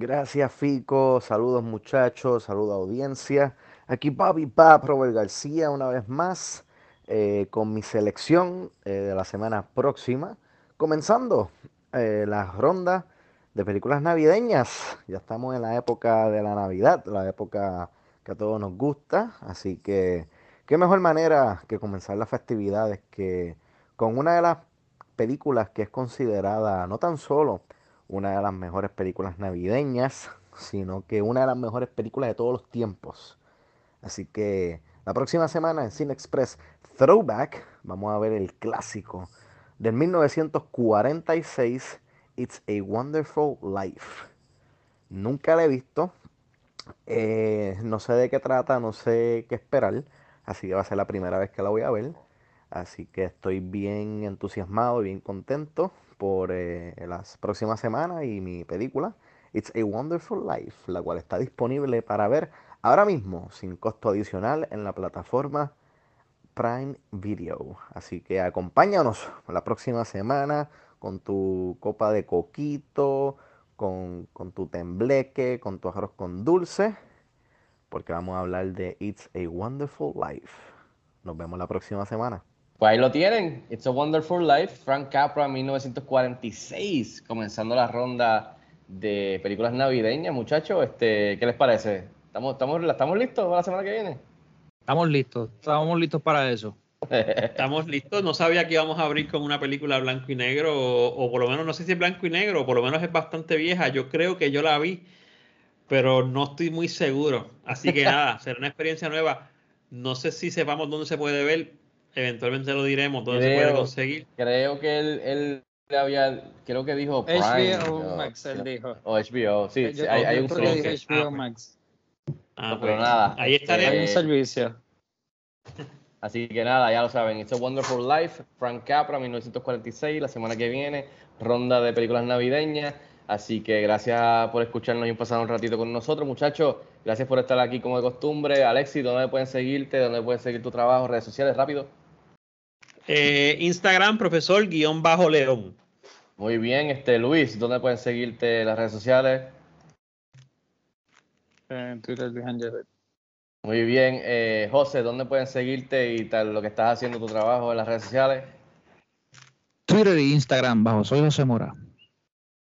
Gracias, Fico. Saludos, muchachos. Saludos, audiencia. Aquí Papi Pap, Robert García, una vez más, eh, con mi selección eh, de la semana próxima. Comenzando eh, la ronda de películas navideñas. Ya estamos en la época de la Navidad, la época que a todos nos gusta. Así que, qué mejor manera que comenzar las festividades que con una de las películas que es considerada no tan solo una de las mejores películas navideñas, sino que una de las mejores películas de todos los tiempos. Así que la próxima semana en Cine Express Throwback vamos a ver el clásico del 1946, It's a Wonderful Life. Nunca la he visto, eh, no sé de qué trata, no sé qué esperar, así que va a ser la primera vez que la voy a ver. Así que estoy bien entusiasmado y bien contento por eh, las próximas semanas y mi película It's a Wonderful Life, la cual está disponible para ver ahora mismo sin costo adicional en la plataforma Prime Video. Así que acompáñanos la próxima semana con tu copa de coquito, con, con tu tembleque, con tu arroz con dulce, porque vamos a hablar de It's a Wonderful Life. Nos vemos la próxima semana. Pues ahí lo tienen, It's a Wonderful Life, Frank Capra, 1946, comenzando la ronda de películas navideñas, muchachos. Este, ¿Qué les parece? ¿Estamos, estamos, ¿Estamos listos para la semana que viene? Estamos listos, estamos listos para eso. [LAUGHS] Estamos listos. No sabía que íbamos a abrir con una película blanco y negro, o, o por lo menos no sé si es blanco y negro, o por lo menos es bastante vieja. Yo creo que yo la vi, pero no estoy muy seguro. Así que [LAUGHS] nada, será una experiencia nueva. No sé si sepamos dónde se puede ver. Eventualmente lo diremos, dónde se puede conseguir. Creo que él, él le había, creo que dijo Prime. HBO o- Max, él dijo. O HBO, sí, sí, Yo- hay, hay un dije HBO Ah, Max. Ah, No, pues, pero nada, Ahí este, estaremos. Hay un servicio. Así que nada, ya lo saben, It's a Wonderful Life, Frank Capra, 1946, la semana que viene, ronda de películas navideñas. Así que gracias por escucharnos y pasar un ratito con nosotros, muchachos. Gracias por estar aquí como de costumbre. Alexis, ¿dónde pueden seguirte? ¿Dónde pueden seguir tu trabajo? Redes sociales, rápido. Eh, Instagram, profesor guion bajo león. Muy bien, este Luis, ¿dónde pueden seguirte las redes sociales? En Twitter, Luis Angelet. Muy bien, eh, José, ¿dónde pueden seguirte y tal lo que estás haciendo tu trabajo en las redes sociales? Twitter e Instagram bajo Soy José Mora.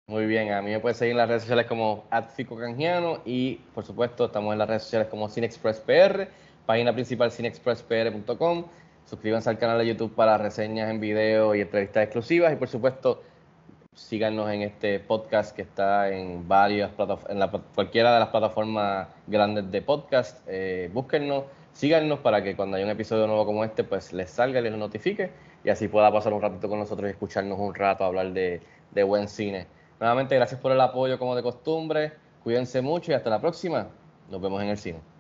Muy bien, a mí me pueden seguir en las redes sociales como @ficocanjiano y por supuesto estamos en las redes sociales como CineExpressPR, página principal cinexpresspr.com. Suscríbanse al canal de YouTube para reseñas en video y entrevistas exclusivas y por supuesto síganos en este podcast que está en varias en la, cualquiera de las plataformas grandes de podcast. Eh, búsquennos, síganos para que cuando haya un episodio nuevo como este, pues les salga y les notifique y así pueda pasar un ratito con nosotros y escucharnos un rato hablar de buen cine. Nuevamente, gracias por el apoyo como de costumbre. Cuídense mucho y hasta la próxima. Nos vemos en el cine.